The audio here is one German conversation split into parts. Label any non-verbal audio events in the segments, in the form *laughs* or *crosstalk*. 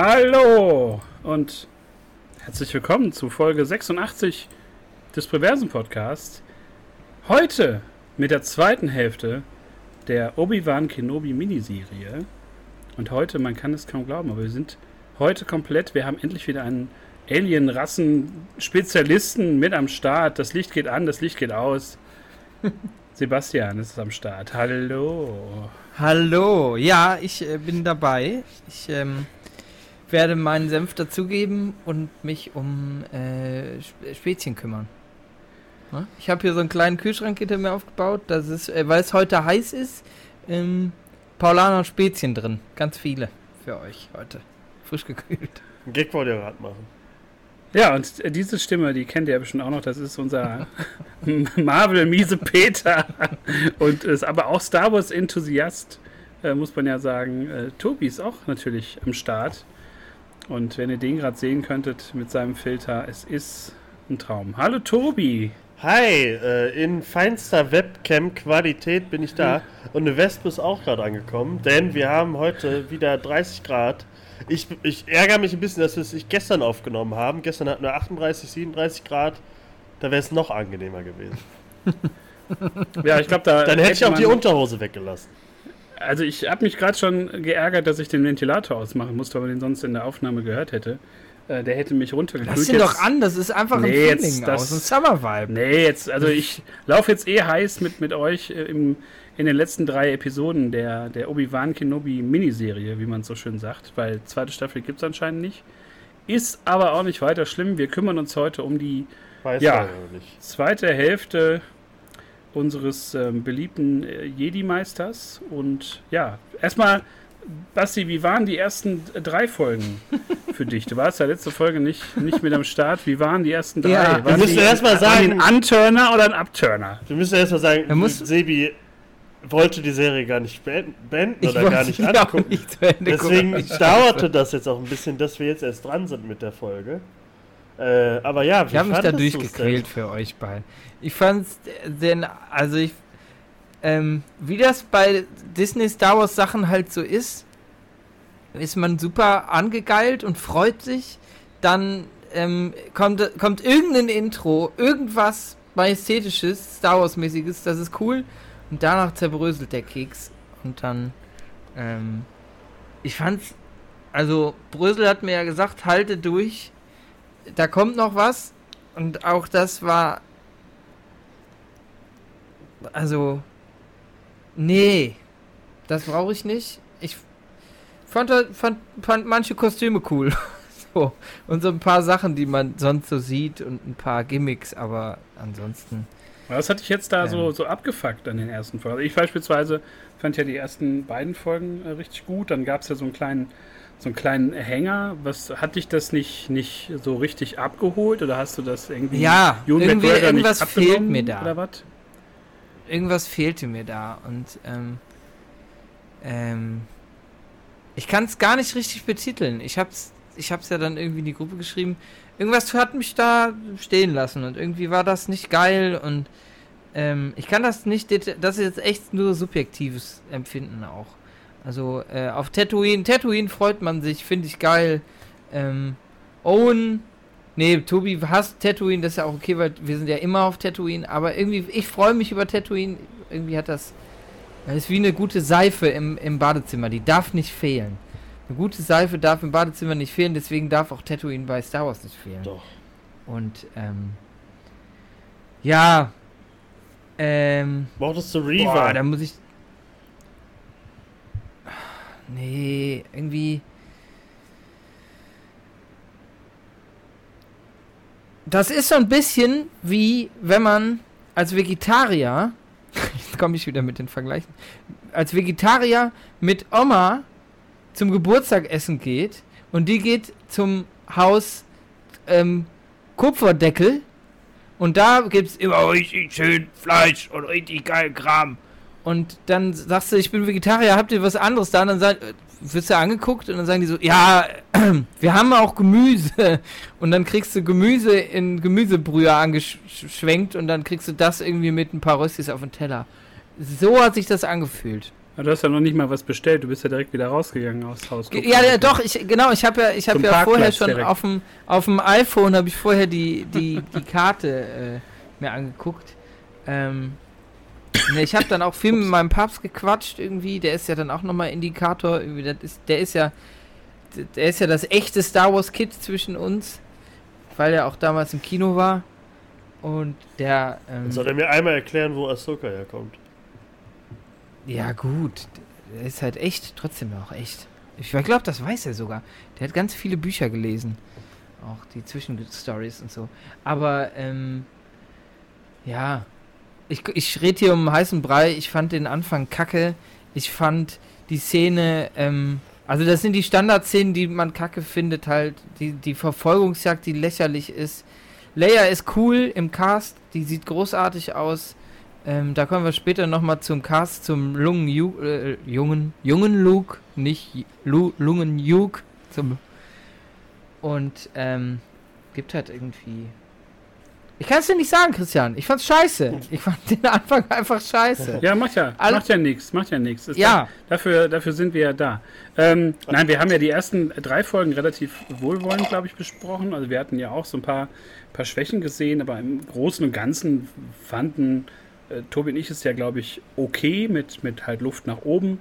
Hallo und herzlich willkommen zu Folge 86 des Perversen Podcasts. Heute mit der zweiten Hälfte der Obi-Wan Kenobi Miniserie. Und heute, man kann es kaum glauben, aber wir sind heute komplett. Wir haben endlich wieder einen Alien-Rassen-Spezialisten mit am Start. Das Licht geht an, das Licht geht aus. *laughs* Sebastian ist am Start. Hallo. Hallo. Ja, ich äh, bin dabei. Ich ähm, werde meinen Senf dazugeben und mich um äh, Spezien kümmern. Ja? Ich habe hier so einen kleinen Kühlschrank hinter mir aufgebaut. Das ist, äh, weil es heute heiß ist, ähm, Paulaner Spezien drin. Ganz viele für euch heute. Frisch gekühlt. Ein Gag wollte ihr gerade machen. Ja, und diese Stimme, die kennt ihr ja bestimmt auch noch, das ist unser *laughs* Marvel-Miese Peter und ist aber auch Star Wars-Enthusiast, äh, muss man ja sagen. Äh, Tobi ist auch natürlich am Start. Und wenn ihr den gerade sehen könntet mit seinem Filter, es ist ein Traum. Hallo Tobi! Hi, äh, in feinster Webcam-Qualität bin ich da. Und eine Wespe ist auch gerade angekommen, denn wir haben heute wieder 30 Grad. Ich, ich ärgere mich ein bisschen, dass wir es nicht gestern aufgenommen haben. Gestern hatten wir 38, 37 Grad. Da wäre es noch angenehmer gewesen. *laughs* ja, ich glaube, da. Dann hätte ich auch die Unterhose weggelassen. Also, ich habe mich gerade schon geärgert, dass ich den Ventilator ausmachen musste, weil man den sonst in der Aufnahme gehört hätte. Äh, der hätte mich runtergekühlt. Lass ihn doch an, das ist einfach nee, ein Feeling das, aus, ein Summer-Vibe. Nee, jetzt, also ich laufe jetzt eh heiß mit, mit euch äh, im, in den letzten drei Episoden der, der Obi-Wan Kenobi Miniserie, wie man so schön sagt, weil zweite Staffel gibt es anscheinend nicht. Ist aber auch nicht weiter schlimm. Wir kümmern uns heute um die ja, zweite Hälfte unseres ähm, beliebten äh, Jedi-Meisters. Und ja, erstmal Basti, wie waren die ersten drei Folgen *laughs* für dich? Du warst ja letzte Folge nicht, nicht mit am Start. Wie waren die ersten drei? Ja, wir müssen erstmal sagen. Ein Unturner oder ein Upturner? Wir müssen erstmal sagen, muss, Sebi wollte die Serie gar nicht beenden oder gar nicht angucken. Nicht Deswegen dauerte das jetzt auch ein bisschen, dass wir jetzt erst dran sind mit der Folge. Äh, aber ja, ich habe mich da durchgequält für euch beide. Ich fand's denn, also ich ähm, wie das bei Disney Star Wars Sachen halt so ist, ist man super angegeilt und freut sich. Dann ähm, kommt, kommt irgendein Intro, irgendwas Majestätisches, Star Wars-mäßiges, das ist cool. Und danach zerbröselt der Keks. Und dann, ähm, ich fand's, also Brösel hat mir ja gesagt, halte durch. Da kommt noch was. Und auch das war, also, Nee, das brauche ich nicht. Ich fand, fand, fand manche Kostüme cool. *laughs* so. Und so ein paar Sachen, die man sonst so sieht und ein paar Gimmicks, aber ansonsten. Was hatte ich jetzt da ähm, so, so abgefuckt an den ersten Folgen? Ich beispielsweise fand ja die ersten beiden Folgen äh, richtig gut. Dann gab es ja so einen kleinen so einen kleinen Hänger. Was hat dich das nicht, nicht so richtig abgeholt oder hast du das irgendwie ja, irgendwie irgendwas fehlt mir da. Oder was? irgendwas fehlte mir da und ähm, ähm, ich kann es gar nicht richtig betiteln. Ich hab's, ich hab's ja dann irgendwie in die Gruppe geschrieben. Irgendwas hat mich da stehen lassen und irgendwie war das nicht geil und ähm, ich kann das nicht, das ist jetzt echt nur subjektives Empfinden auch. Also äh, auf Tatooine, Tatooine freut man sich, finde ich geil. Ähm, Owen Nee, Tobi hasst Tatooine, das ist ja auch okay, weil wir sind ja immer auf Tatooine, aber irgendwie, ich freue mich über Tatooine. Irgendwie hat das. Das ist wie eine gute Seife im, im Badezimmer, die darf nicht fehlen. Eine gute Seife darf im Badezimmer nicht fehlen, deswegen darf auch Tatooine bei Star Wars nicht fehlen. Doch. Und, ähm. Ja. Ähm. Brauchtest du Reaver? Boah, da muss ich. Nee, irgendwie. Das ist so ein bisschen wie wenn man als Vegetarier, *laughs* jetzt komme ich wieder mit den Vergleichen, als Vegetarier mit Oma zum Geburtstag essen geht und die geht zum Haus ähm, Kupferdeckel und da gibt es immer richtig schön Fleisch und richtig geil Kram. Und dann sagst du, ich bin Vegetarier, habt ihr was anderes da? Und dann sagt, wirst du angeguckt und dann sagen die so, ja, *clears throat* wir haben auch Gemüse. *laughs* Und dann kriegst du Gemüse in Gemüsebrühe angeschwenkt und dann kriegst du das irgendwie mit ein paar Röstis auf den Teller. So hat sich das angefühlt. Aber du hast ja noch nicht mal was bestellt, du bist ja direkt wieder rausgegangen aus Haus. Ja, ja, doch, ich, genau, ich habe ja, ich habe ja vorher schon auf dem, auf dem iPhone habe ich vorher die, die, die *laughs* Karte äh, mir angeguckt. Ähm, ne, ich habe dann auch viel mit meinem Papst gequatscht irgendwie, der ist ja dann auch nochmal Indikator, irgendwie, das ist, der ist ja, der ist ja das echte Star Wars Kid zwischen uns, weil er auch damals im Kino war. Und der. Ähm, Soll er mir einmal erklären, wo Ahsoka herkommt? Ja, gut. Er ist halt echt, trotzdem auch echt. Ich glaube, das weiß er sogar. Der hat ganz viele Bücher gelesen. Auch die Zwischenstories und so. Aber, ähm, ja. Ich, ich rede hier um heißen Brei. Ich fand den Anfang kacke. Ich fand die Szene, ähm, also das sind die Standardszenen, die man kacke findet, halt. Die, die Verfolgungsjagd, die lächerlich ist. Leia ist cool im Cast, die sieht großartig aus. Ähm, da kommen wir später nochmal zum Cast, zum Lungen äh, jungen, jungen Luke, nicht Lu Lungen Luke. Zum und ähm, gibt halt irgendwie. Ich kann es dir nicht sagen, Christian. Ich fand's scheiße. Ich fand den Anfang einfach scheiße. Ja, macht ja, All macht ja nichts, macht ja nichts. Ja. Da, dafür, dafür sind wir ja da. Ähm, nein, wir haben ja die ersten drei Folgen relativ wohlwollend, glaube ich, besprochen. Also wir hatten ja auch so ein paar, paar Schwächen gesehen, aber im Großen und Ganzen fanden äh, Tobi und ich ist ja, glaube ich, okay mit, mit halt Luft nach oben.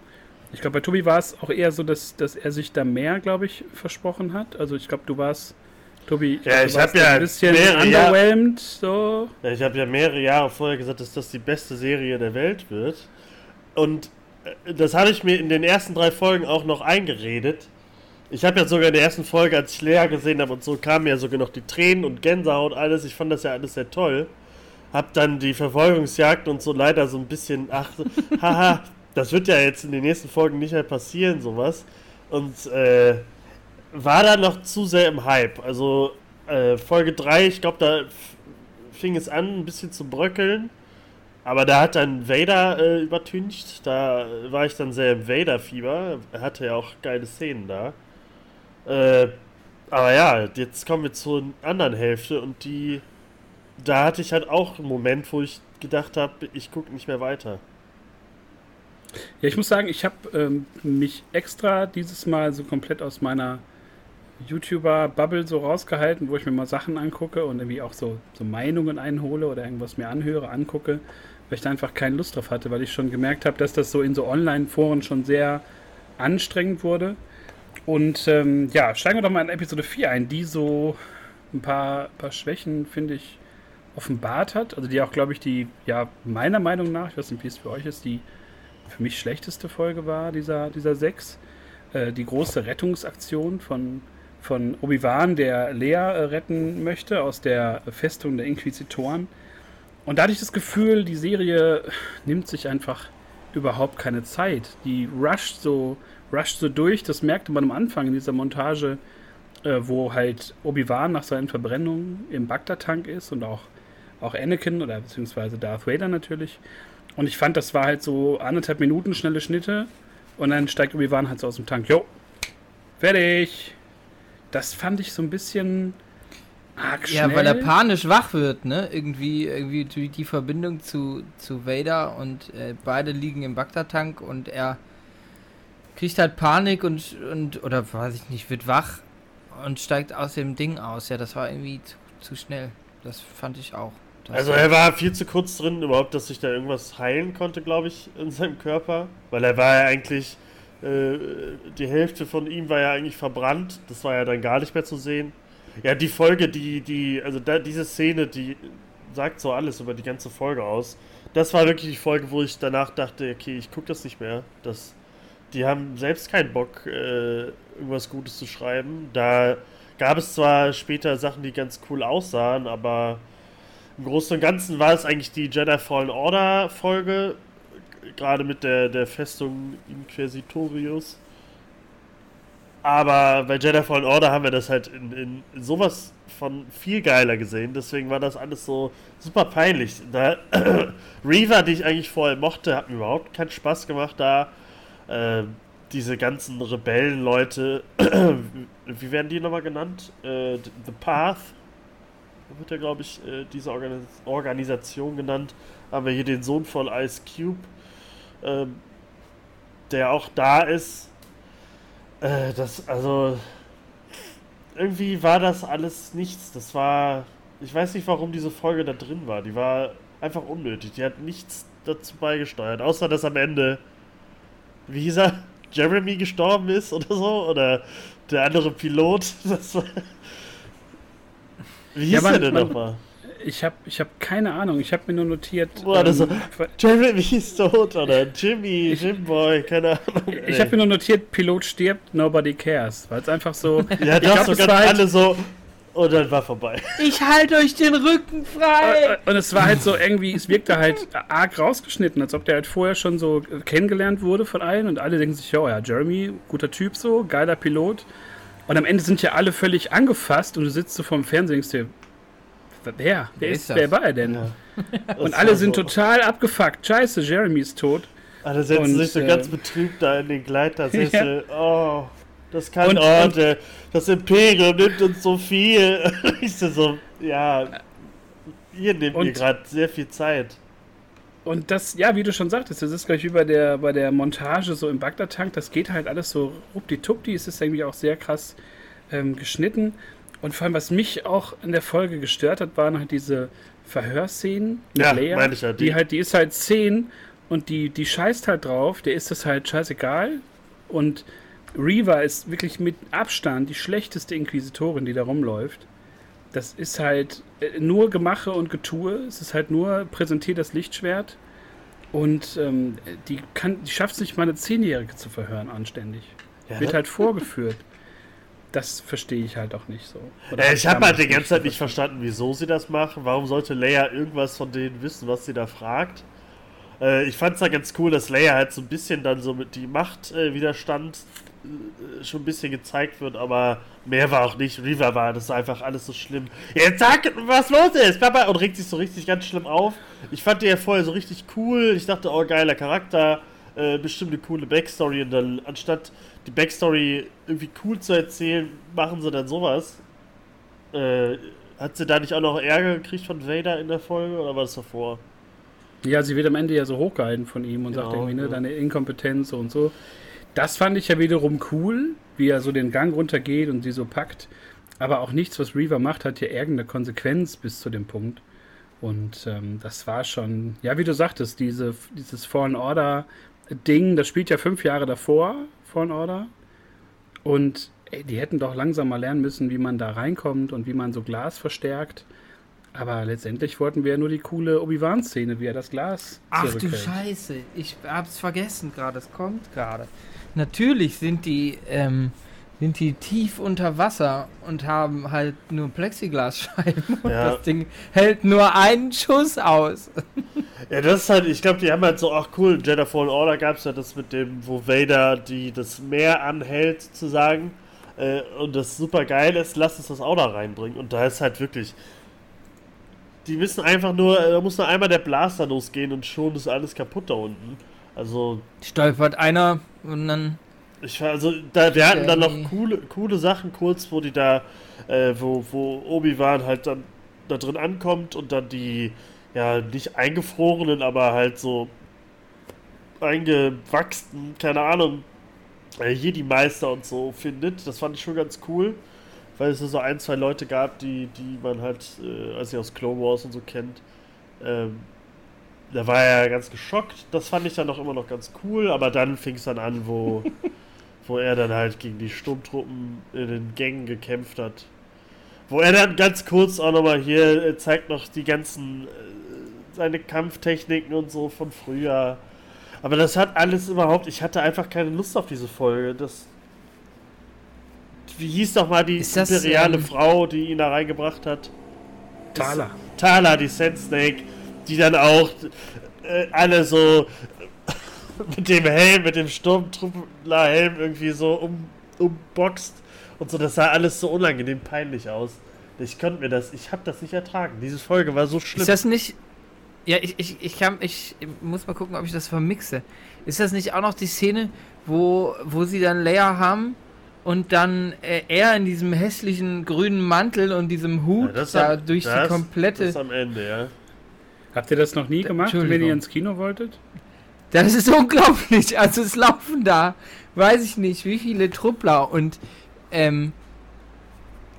Ich glaube, bei Tobi war es auch eher so, dass, dass er sich da mehr, glaube ich, versprochen hat. Also ich glaube, du warst, Tobi, ja, ich habe ja ein bisschen underwhelmed. So. Ja, ich habe ja mehrere Jahre vorher gesagt, dass das die beste Serie der Welt wird. Und äh, das habe ich mir in den ersten drei Folgen auch noch eingeredet. Ich habe ja sogar in der ersten Folge, als ich Lea gesehen habe und so, kamen ja sogar noch die Tränen und Gänsehaut, alles. Ich fand das ja alles sehr toll hab dann die Verfolgungsjagd und so leider so ein bisschen, ach, *laughs* haha, das wird ja jetzt in den nächsten Folgen nicht mehr passieren, sowas. Und äh, war da noch zu sehr im Hype. Also äh, Folge 3, ich glaube, da fing es an, ein bisschen zu bröckeln. Aber da hat dann Vader äh, übertüncht. Da war ich dann sehr im Vader-Fieber. Er hatte ja auch geile Szenen da. Äh, aber ja, jetzt kommen wir zur anderen Hälfte und die da hatte ich halt auch einen Moment, wo ich gedacht habe, ich gucke nicht mehr weiter. Ja, ich muss sagen, ich habe ähm, mich extra dieses Mal so komplett aus meiner YouTuber-Bubble so rausgehalten, wo ich mir mal Sachen angucke und irgendwie auch so, so Meinungen einhole oder irgendwas mir anhöre, angucke, weil ich da einfach keine Lust drauf hatte, weil ich schon gemerkt habe, dass das so in so Online-Foren schon sehr anstrengend wurde. Und ähm, ja, steigen wir doch mal in Episode 4 ein, die so ein paar, paar Schwächen, finde ich, offenbart hat. Also die auch, glaube ich, die, ja, meiner Meinung nach, ich weiß nicht, wie es für euch ist, die für mich schlechteste Folge war, dieser, dieser sechs. Äh, die große Rettungsaktion von, von Obi-Wan, der Lea äh, retten möchte aus der Festung der Inquisitoren. Und da hatte ich das Gefühl, die Serie nimmt sich einfach überhaupt keine Zeit. Die rusht so, rusht so durch. Das merkte man am Anfang in dieser Montage, äh, wo halt Obi-Wan nach seinen Verbrennungen im Bagdad-Tank ist und auch auch Anakin oder beziehungsweise Darth Vader natürlich. Und ich fand, das war halt so anderthalb Minuten schnelle Schnitte und dann steigt Obi-Wan halt so aus dem Tank. Jo, fertig. Das fand ich so ein bisschen arg schnell. Ja, weil er panisch wach wird, ne? Irgendwie, irgendwie die, die Verbindung zu, zu Vader und äh, beide liegen im Bagdad-Tank und er kriegt halt Panik und, und, oder weiß ich nicht, wird wach und steigt aus dem Ding aus. Ja, das war irgendwie zu, zu schnell. Das fand ich auch. Also er war viel zu kurz drin, überhaupt, dass sich da irgendwas heilen konnte, glaube ich, in seinem Körper. Weil er war ja eigentlich, die Hälfte von ihm war ja eigentlich verbrannt. Das war ja dann gar nicht mehr zu sehen. Ja, die Folge, die, die, also da, diese Szene, die sagt so alles über die ganze Folge aus. Das war wirklich die Folge, wo ich danach dachte, okay, ich gucke das nicht mehr. Das, die haben selbst keinen Bock, äh, irgendwas Gutes zu schreiben. Da gab es zwar später Sachen, die ganz cool aussahen, aber im Großen und Ganzen war es eigentlich die Jedi Fallen Order Folge, gerade mit der, der Festung Inquisitorius. Aber bei Jedi Fallen Order haben wir das halt in, in sowas von viel geiler gesehen. Deswegen war das alles so super peinlich. Da, *clears throat* Reaver, die ich eigentlich vorher mochte, hat mir überhaupt keinen Spaß gemacht da. Äh, diese ganzen Rebellenleute, *clears throat* wie werden die nochmal genannt? Äh, The Path wird ja, glaube ich, äh, diese Organis Organisation genannt. Haben wir hier den Sohn von Ice Cube. Ähm, der auch da ist. Äh, das, also. Irgendwie war das alles nichts. Das war. Ich weiß nicht, warum diese Folge da drin war. Die war einfach unnötig. Die hat nichts dazu beigesteuert. Außer, dass am Ende. Wie hieß er? Jeremy gestorben ist oder so? Oder der andere Pilot? *laughs* Das war, wie hieß Ja, der denn nochmal? Ich habe ich hab keine Ahnung. Ich habe mir nur notiert. Boah, das ähm, Jeremy ist tot oder Jimmy, Jimboy, keine Ahnung. ich habe mir nur notiert, Pilot stirbt, nobody cares. Weil es einfach so. Ja, ich das so ganz halt- alle so. Und dann war vorbei. Ich halte euch den Rücken frei! Und es war halt so irgendwie, es wirkte halt arg rausgeschnitten, als ob der halt vorher schon so kennengelernt wurde von allen und alle denken sich, ja, ja, Jeremy, guter Typ so, geiler Pilot. Und am Ende sind ja alle völlig angefasst und du sitzt so vorm Fernsehen und denkst dir, wer? Wer, ist, ist wer war er denn? Und alle sind total abgefuckt. Scheiße, Jeremy ist tot. Alle setzen Und, sich so äh, ganz betrübt da in den Gleitersessel. *laughs* Oh, das kann. Und- oh, und- der, das Imperium nimmt uns so viel. *laughs* ich so, so, ja. Ihr nehmt mir Und- gerade sehr viel Zeit. Und das, ja, wie du schon sagtest, das ist gleich wie bei der, bei der Montage so im Bagdad-Tank, das geht halt alles so ruppdi-tuppdi, es ist irgendwie auch sehr krass ähm, geschnitten. Und vor allem, was mich auch in der Folge gestört hat, waren halt diese Verhörszenen mit Ja, Leia. meine ich ja, die, die- halt, die ist halt 10 und die, die scheißt halt drauf, der ist das halt scheißegal. Und Reva ist wirklich mit Abstand die schlechteste Inquisitorin, die da rumläuft. Das ist halt äh, nur Gemache und Getue. Es ist halt nur präsentiert das Lichtschwert. Und ähm, die, kann, die schafft es nicht mal eine Zehnjährige zu verhören anständig. Ja, Wird ne? halt vorgeführt. Das verstehe ich halt auch nicht so. Äh, ich habe halt die ganze Zeit nicht *laughs* verstanden, wieso sie das machen. Warum sollte Leia irgendwas von denen wissen, was sie da fragt? Äh, ich fand es da ganz cool, dass Leia halt so ein bisschen dann so mit die Machtwiderstand äh, schon ein bisschen gezeigt wird, aber mehr war auch nicht. Riva war das ist einfach alles so schlimm. Jetzt sag, was los ist, Papa! Und regt sich so richtig ganz schlimm auf. Ich fand die ja vorher so richtig cool. Ich dachte, oh, geiler Charakter, äh, bestimmt eine coole Backstory. Und dann, anstatt die Backstory irgendwie cool zu erzählen, machen sie dann sowas. Äh, hat sie da nicht auch noch Ärger gekriegt von Vader in der Folge oder war das davor? Ja, sie wird am Ende ja so hochgehalten von ihm und sagt Genau, irgendwie, ne, ja. deine Inkompetenz und so. Das fand ich ja wiederum cool, wie er so den Gang runtergeht und sie so packt. Aber auch nichts, was Reaver macht, hat ja irgendeine Konsequenz bis zu dem Punkt. Und ähm, das war schon, ja, wie du sagtest, diese, dieses Fallen Order Ding, das spielt ja fünf Jahre davor, Fallen Order. Und ey, die hätten doch langsam mal lernen müssen, wie man da reinkommt und wie man so Glas verstärkt. Aber letztendlich wollten wir ja nur die coole Obi-Wan-Szene, wie er das Glas Ach du. Scheiße, ich hab's vergessen gerade, es kommt gerade. Natürlich sind die, ähm, sind die tief unter Wasser und haben halt nur Plexiglasscheiben *laughs* und Ja. das Ding hält nur einen Schuss aus. *laughs* Ja, das ist halt, ich glaube, die haben halt so, ach cool, in Jedi Fallen Order gab es ja das mit dem, wo Vader die, das Meer anhält, sozusagen. Äh, und das super geil ist, lass uns das auch da reinbringen. Und da ist halt wirklich. Die müssen einfach nur, da muss nur einmal der Blaster losgehen und schon ist alles kaputt da unten. Also, Stolpert einer und dann. Ich war, also, da, wir hatten dann noch coole, coole Sachen kurz, wo die da, äh, wo, wo Obi-Wan halt dann da drin ankommt und dann die, ja, nicht eingefrorenen, aber halt so eingewachsenen, keine Ahnung, äh, Jedi-Meister und so findet. Das fand ich schon ganz cool, weil es so ein, zwei Leute gab, die, die man halt, äh, als ich aus Clone Wars und so kennt. Ähm, da war er ja ganz geschockt. Das fand ich dann auch immer noch ganz cool, aber dann fing es dann an, wo, *laughs* wo er dann halt gegen die Sturmtruppen in den Gängen gekämpft hat. Wo er dann ganz kurz auch nochmal hier äh, zeigt noch die ganzen äh, seine Kampftechniken und so von früher. Aber das hat alles überhaupt. Ich hatte einfach keine Lust auf diese Folge. Das. Wie hieß doch mal die das, imperiale ähm, Frau, die ihn da reingebracht hat? Das- Thaler. Tala, die Sand Snake, die dann auch äh, alle so *laughs* mit dem Helm, mit dem Sturmtruppler-Helm irgendwie so um, umboxt und so. Das sah alles so unangenehm peinlich aus. Ich konnte mir das, ich habe das nicht ertragen. Diese Folge war so schlimm. Ist das nicht. Ja, ich, ich, ich kann. Ich muss mal gucken, ob ich das vermixe. Ist das nicht auch noch die Szene, wo, wo sie dann Leia haben und dann äh, er in diesem hässlichen grünen Mantel und diesem Hut Ja, das da am- durch das- die komplette. Das am Ende, ja. Habt ihr das noch nie gemacht, wenn ihr ins Kino wolltet? Das ist unglaublich. Also es laufen da, weiß ich nicht, wie viele Truppler und ähm,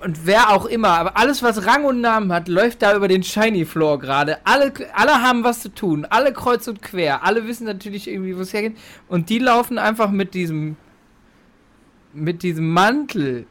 und wer auch immer, aber alles, was Rang und Namen hat, läuft da über den Shiny Floor gerade. Alle, alle haben was zu tun, alle kreuz und quer, alle wissen natürlich irgendwie, wo es hergeht. Und die laufen einfach mit diesem, mit diesem Mantel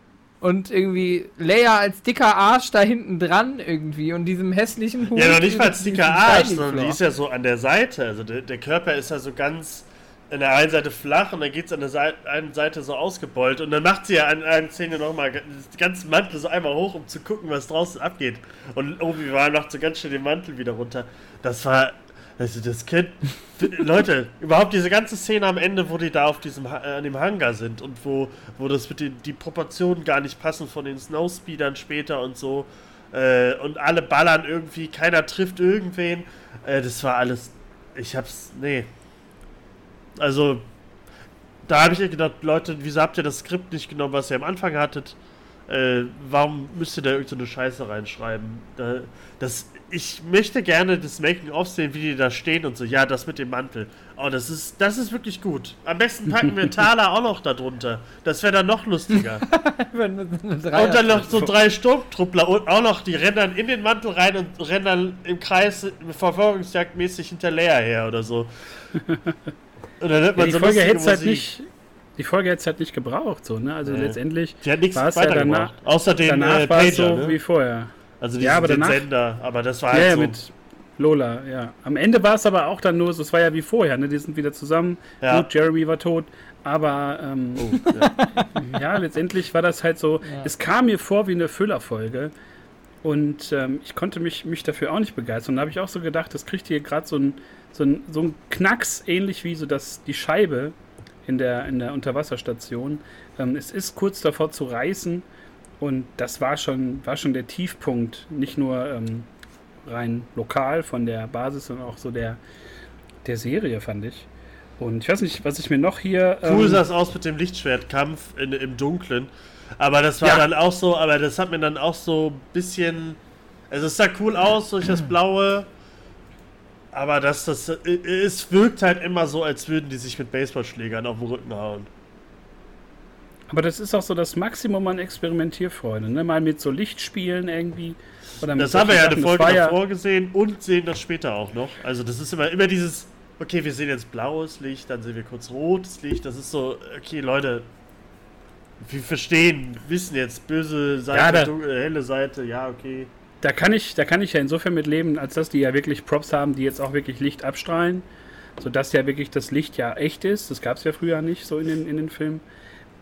und irgendwie Leia als dicker Arsch da hinten dran irgendwie und diesem hässlichen Hut. Ja, noch nicht mal als dicker Arsch, sondern die ist ja so an der Seite. Also der, der Körper ist ja so ganz an der einen Seite flach und dann geht es an der Seite, einen Seite so ausgebeult und dann macht sie ja an einer Szene nochmal den ganzen Mantel so einmal hoch, um zu gucken, was draußen abgeht. Und Obi-Wan macht so ganz schnell den Mantel wieder runter. Das war, also das kennt, Leute, überhaupt diese ganze Szene am Ende, wo die da auf diesem, an dem Hangar sind und wo, wo das mit den, die Proportionen gar nicht passen von den Snowspeedern später und so äh, und alle ballern irgendwie, keiner trifft irgendwen. Äh, das war alles, ich hab's, nee, also, da habe ich gedacht, Leute, wieso habt ihr das Skript nicht genommen, was ihr am Anfang hattet? Äh, warum müsst ihr da irgendeine so Scheiße reinschreiben? Da, das, ich möchte gerne das Making-of sehen, wie die da stehen und so. Ja, das mit dem Mantel. Oh, das ist, das ist wirklich gut. Am besten packen wir *laughs* Thaler auch noch darunter. Das wäre dann noch lustiger. *laughs* und dann noch so drei Sturmtruppler und auch noch, die rennen dann in den Mantel rein und rennen dann im Kreis verfolgungsjagdmäßig hinter Leia her oder so. *laughs* Und dann hört man ja, die so Folge hätte halt nicht. Die Folge hätte es halt nicht gebraucht, so, ne? Also nee. letztendlich war es ja danach. Außer den danach äh, Pager, so ne? wie vorher. Also ja, aber danach, Sender, aber das war halt ja, so. mit Lola, ja. Am Ende war es aber auch dann nur so, es war ja wie vorher, ne? Die sind wieder zusammen. Ja. Gut, Jeremy war tot. Aber ähm, oh, *laughs* ja. ja. letztendlich war das halt so. Ja. Es kam mir vor wie eine Füllerfolge. Und ähm, ich konnte mich, mich dafür auch nicht begeistern. Und da habe ich auch so gedacht, das kriegt hier gerade so ein so ein, so ein Knacks, ähnlich wie so das, die Scheibe in der, in der Unterwasserstation. Ähm, es ist kurz davor zu reißen und das war schon, war schon der Tiefpunkt, nicht nur ähm, rein lokal von der Basis, sondern auch so der, der Serie, fand ich. Und ich weiß nicht, was ich mir noch hier. Cool ähm, sah es aus mit dem Lichtschwertkampf in, im Dunklen. Aber das war ja. dann auch so, aber das hat mir dann auch so ein bisschen. Also es sah cool aus durch das Blaue, aber das, das, es wirkt halt immer so, als würden die sich mit Baseballschlägern auf den Rücken hauen. Aber das ist auch so das Maximum an Experimentierfreude, ne? Mal mit so Lichtspielen irgendwie. das haben wir ja eine Folge davor ja gesehen und sehen das später auch noch. Also das ist immer, immer dieses, okay, wir sehen jetzt blaues Licht, dann sehen wir kurz rotes Licht. Das ist so, okay, Leute, wir verstehen, wissen jetzt, böse Seite, ja, dunkle, helle Seite, ja, okay da kann ich, da kann ich ja insofern mit leben, als dass die ja wirklich Props haben, die jetzt auch wirklich Licht abstrahlen. Sodass ja wirklich das Licht ja echt ist. Das gab es ja früher nicht so in den, in den Filmen.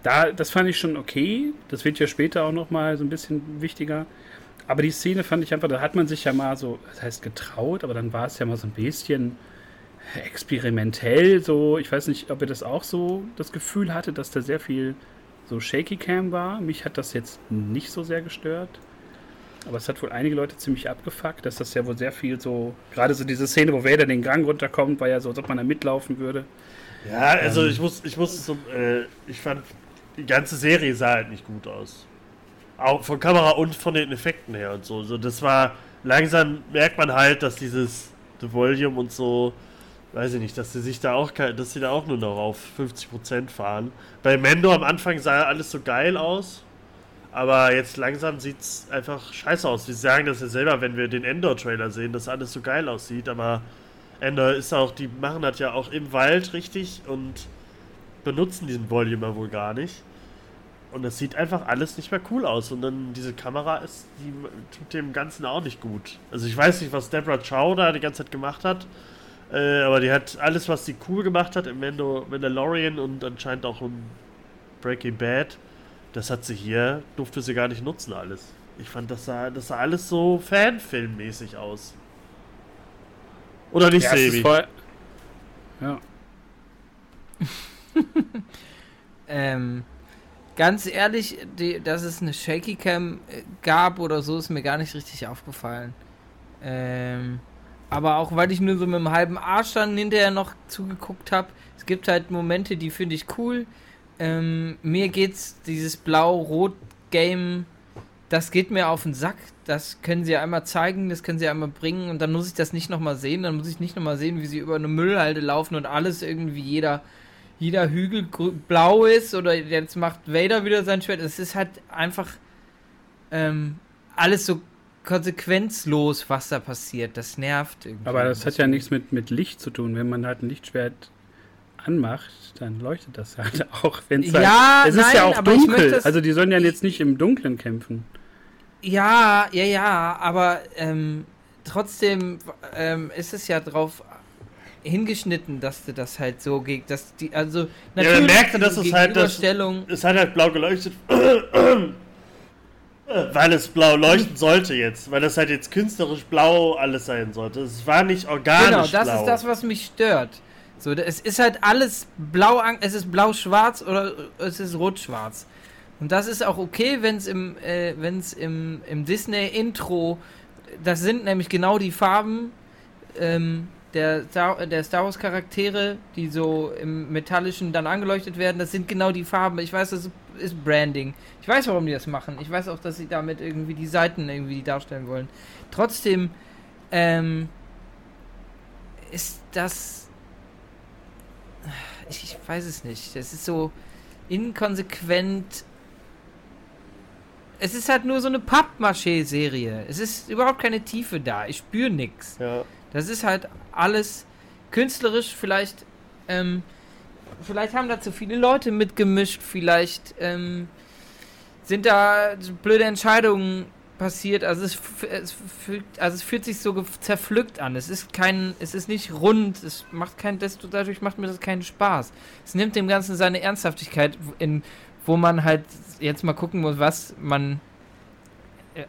Da, das fand ich schon okay. Das wird ja später auch nochmal so ein bisschen wichtiger. Aber die Szene fand ich einfach, da hat man sich ja mal so, das heißt getraut, aber dann war es ja mal so ein bisschen experimentell. So, ich weiß nicht, ob ihr das auch so das Gefühl hatte, dass da sehr viel so Shaky Cam war. Mich hat das jetzt nicht so sehr gestört. Aber es hat wohl einige Leute ziemlich abgefuckt, dass das ja wohl sehr viel so, gerade so diese Szene, wo Vader den Gang runterkommt, war ja so, als ob man da mitlaufen würde. Ja, also ähm, ich muss, ich muss so, äh, ich fand, die ganze Serie sah halt nicht gut aus. Auch von Kamera und von den Effekten her und so. so das war, langsam merkt man halt, dass dieses The Volume und so, weiß ich nicht, dass sie sich da auch, dass sie da auch nur noch auf 50% fahren. Bei Mendo am Anfang sah alles so geil aus. Aber jetzt langsam sieht es einfach scheiße aus. Wir sagen das ja selber, wenn wir den Endor-Trailer sehen, dass alles so geil aussieht. Aber Endor ist auch, die machen das ja auch im Wald richtig und benutzen diesen Volume wohl gar nicht. Und das sieht einfach alles nicht mehr cool aus. Und dann diese Kamera ist, die tut dem Ganzen auch nicht gut. Also ich weiß nicht, was Deborah Chow da die ganze Zeit gemacht hat. Äh, aber die hat alles, was sie cool gemacht hat im Mandalorian und anscheinend auch im Breaking Bad, das hat sie hier, durfte sie gar nicht nutzen alles. Ich fand, das sah, das sah alles so Fanfilmmäßig aus. Oder nicht, ja, Sebi? Ja. *laughs* *laughs* ähm, ganz ehrlich, die, dass es eine Shaky Cam äh, gab oder so, ist mir gar nicht richtig aufgefallen. Ähm, aber auch weil ich nur so mit einem halben Arsch dann hinterher noch zugeguckt habe. Es gibt halt Momente, die finde ich cool. Ähm, mir geht's dieses Blau-Rot-Game das geht mir auf den Sack. Das können sie einmal zeigen, das können sie einmal bringen und dann muss ich das nicht nochmal sehen. Dann muss ich nicht nochmal sehen, wie sie über eine Müllhalde laufen und alles irgendwie jeder, jeder Hügel blau ist oder jetzt macht Vader wieder sein Schwert. Es ist halt einfach ähm, alles so konsequenzlos, was da passiert. Das nervt irgendwie. Aber das hat ja nichts mit, mit Licht zu tun. Wenn man halt ein Lichtschwert anmacht, dann leuchtet das halt *laughs* auch. Wenn's ja, halt, es nein, ist ja auch dunkel. Also die sollen ja jetzt nicht im Dunkeln kämpfen. Ja, ja, ja, aber ähm, trotzdem ähm, ist es ja drauf hingeschnitten, dass du das halt so geht, dass die, also natürlich ja, man merkte, dass es halt das, es hat halt blau geleuchtet, *clears throat* weil es blau leuchten sollte jetzt, weil das halt jetzt künstlerisch blau alles sein sollte. Es war nicht organisch Genau, das blau. ist das, was mich stört. So, es ist halt alles blau, es ist blau-schwarz oder es ist rot-schwarz. Und das ist auch okay, wenn es im, äh, wenn's im, im Disney-Intro, das sind nämlich genau die Farben ähm, der, Star, der Star Wars-Charaktere, die so im Metallischen dann angeleuchtet werden, das sind genau die Farben. Ich weiß, das ist Branding. Ich weiß, warum die das machen. Ich weiß auch, dass sie damit irgendwie die Seiten irgendwie darstellen wollen. Trotzdem ähm, ist das. Ich, ich weiß es nicht. Es ist so inkonsequent es ist halt nur so eine Pappmaché-Serie. Es ist überhaupt keine Tiefe da. Ich spüre nichts. Ja. Das ist halt alles künstlerisch vielleicht. Ähm, vielleicht haben da zu viele Leute mitgemischt. Vielleicht ähm, sind da blöde Entscheidungen passiert. Also es, es, fühlt, also es fühlt sich so zerpflückt an. Es ist kein, es ist nicht rund. Es macht kein, dadurch macht mir das keinen Spaß. Es nimmt dem Ganzen seine Ernsthaftigkeit in wo man halt jetzt mal gucken muss, was man.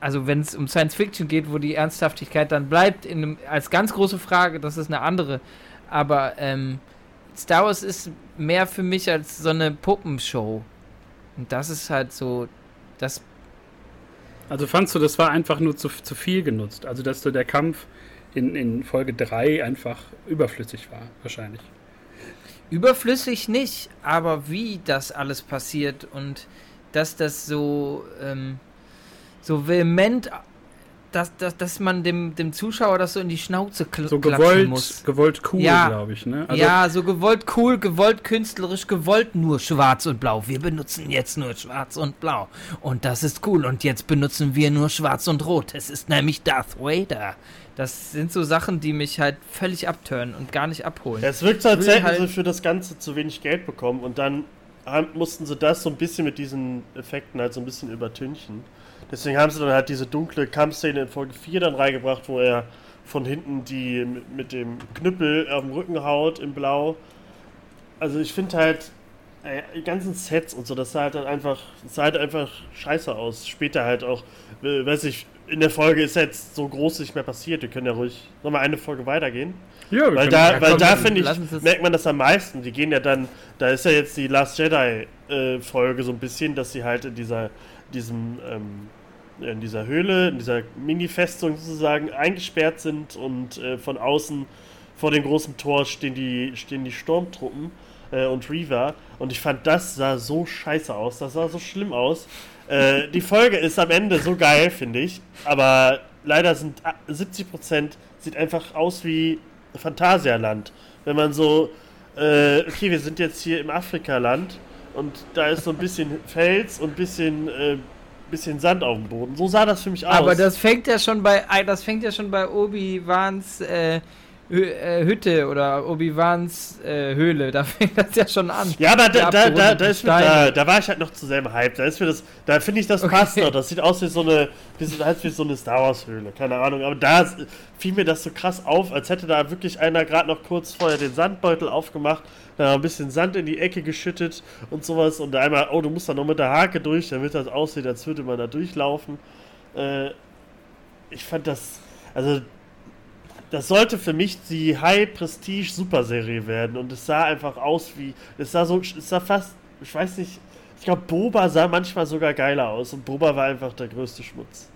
Also, wenn es um Science Fiction geht, wo die Ernsthaftigkeit dann bleibt, einem, als ganz große Frage, das ist eine andere. Aber ähm, Star Wars ist mehr für mich als so eine Puppenshow. Und das ist halt so. Das. Also, fandst du, das war einfach nur zu, zu viel genutzt? Also, dass so der Kampf in, in Folge 3 einfach überflüssig war, wahrscheinlich. Überflüssig nicht, aber wie das alles passiert und dass das so, ähm, so vehement, dass, dass, dass man dem, dem Zuschauer das so in die Schnauze kl so gewollt, muss. gewollt cool, ja, glaube ich. Ne? Also ja, so gewollt cool, gewollt künstlerisch, gewollt nur schwarz und blau. Wir benutzen jetzt nur schwarz und blau. Und das ist cool. Und jetzt benutzen wir nur schwarz und rot. Es ist nämlich Darth Vader. Das sind so Sachen, die mich halt völlig abtören und gar nicht abholen. Es wirkt so, als hätten halt sie für das Ganze zu wenig Geld bekommen und dann mussten sie das so ein bisschen mit diesen Effekten halt so ein bisschen übertünchen. Deswegen haben sie dann halt diese dunkle Kampfszene in Folge 4 dann reingebracht, wo er von hinten die mit dem Knüppel auf dem Rücken haut in Blau. Also ich finde halt, ey, die ganzen Sets und so, das sah halt dann einfach, sah halt einfach scheiße aus. Später halt auch, äh, weiß ich, in der Folge ist jetzt so groß nicht mehr passiert. Wir können ja ruhig nochmal eine Folge weitergehen. Ja, weil da, ja, weil da finde ich, merkt man das am meisten. Die gehen ja dann, da ist ja jetzt die Last Jedi äh, Folge so ein bisschen, dass sie halt in dieser, diesem, ähm, in dieser Höhle, in dieser Mini-Festung sozusagen eingesperrt sind und äh, von außen vor dem großen Tor stehen die, stehen die Sturmtruppen äh, und Reaver. Und ich fand, das sah so scheiße aus, das sah so schlimm aus. Äh, *laughs* die Folge ist am Ende so geil, finde ich. Aber leider sind 70% sieht einfach aus wie Phantasialand. Wenn man so, äh, okay, wir sind jetzt hier im Afrikaland und da ist so ein bisschen Fels und ein bisschen, äh, bisschen Sand auf dem Boden. So sah das für mich aus. Aber das fängt ja schon bei, das fängt ja schon bei Obi-Wans äh, Hütte oder Obi-Wans äh, Höhle, *laughs* da fängt das ja schon an. Ja, aber da, da, da, da, ist mir, da, da war ich halt noch zu selben Hype. Da ist mir das, da finde ich das okay. passt noch. Das sieht aus wie so eine, wie, halt wie so eine Star Wars Höhle, keine Ahnung. Aber da fiel mir das so krass auf, als hätte da wirklich einer gerade noch kurz vorher den Sandbeutel aufgemacht, da ein bisschen Sand in die Ecke geschüttet und sowas und da einmal, oh, du musst da noch mit der Hake durch, damit das aussieht, als würde man da durchlaufen. Äh, ich fand das, also das sollte für mich die High-Prestige-Superserie werden. Und es sah einfach aus wie. Es sah so. Es sah fast. Ich weiß nicht. Ich glaube, Boba sah manchmal sogar geiler aus. Und Boba war einfach der größte Schmutz.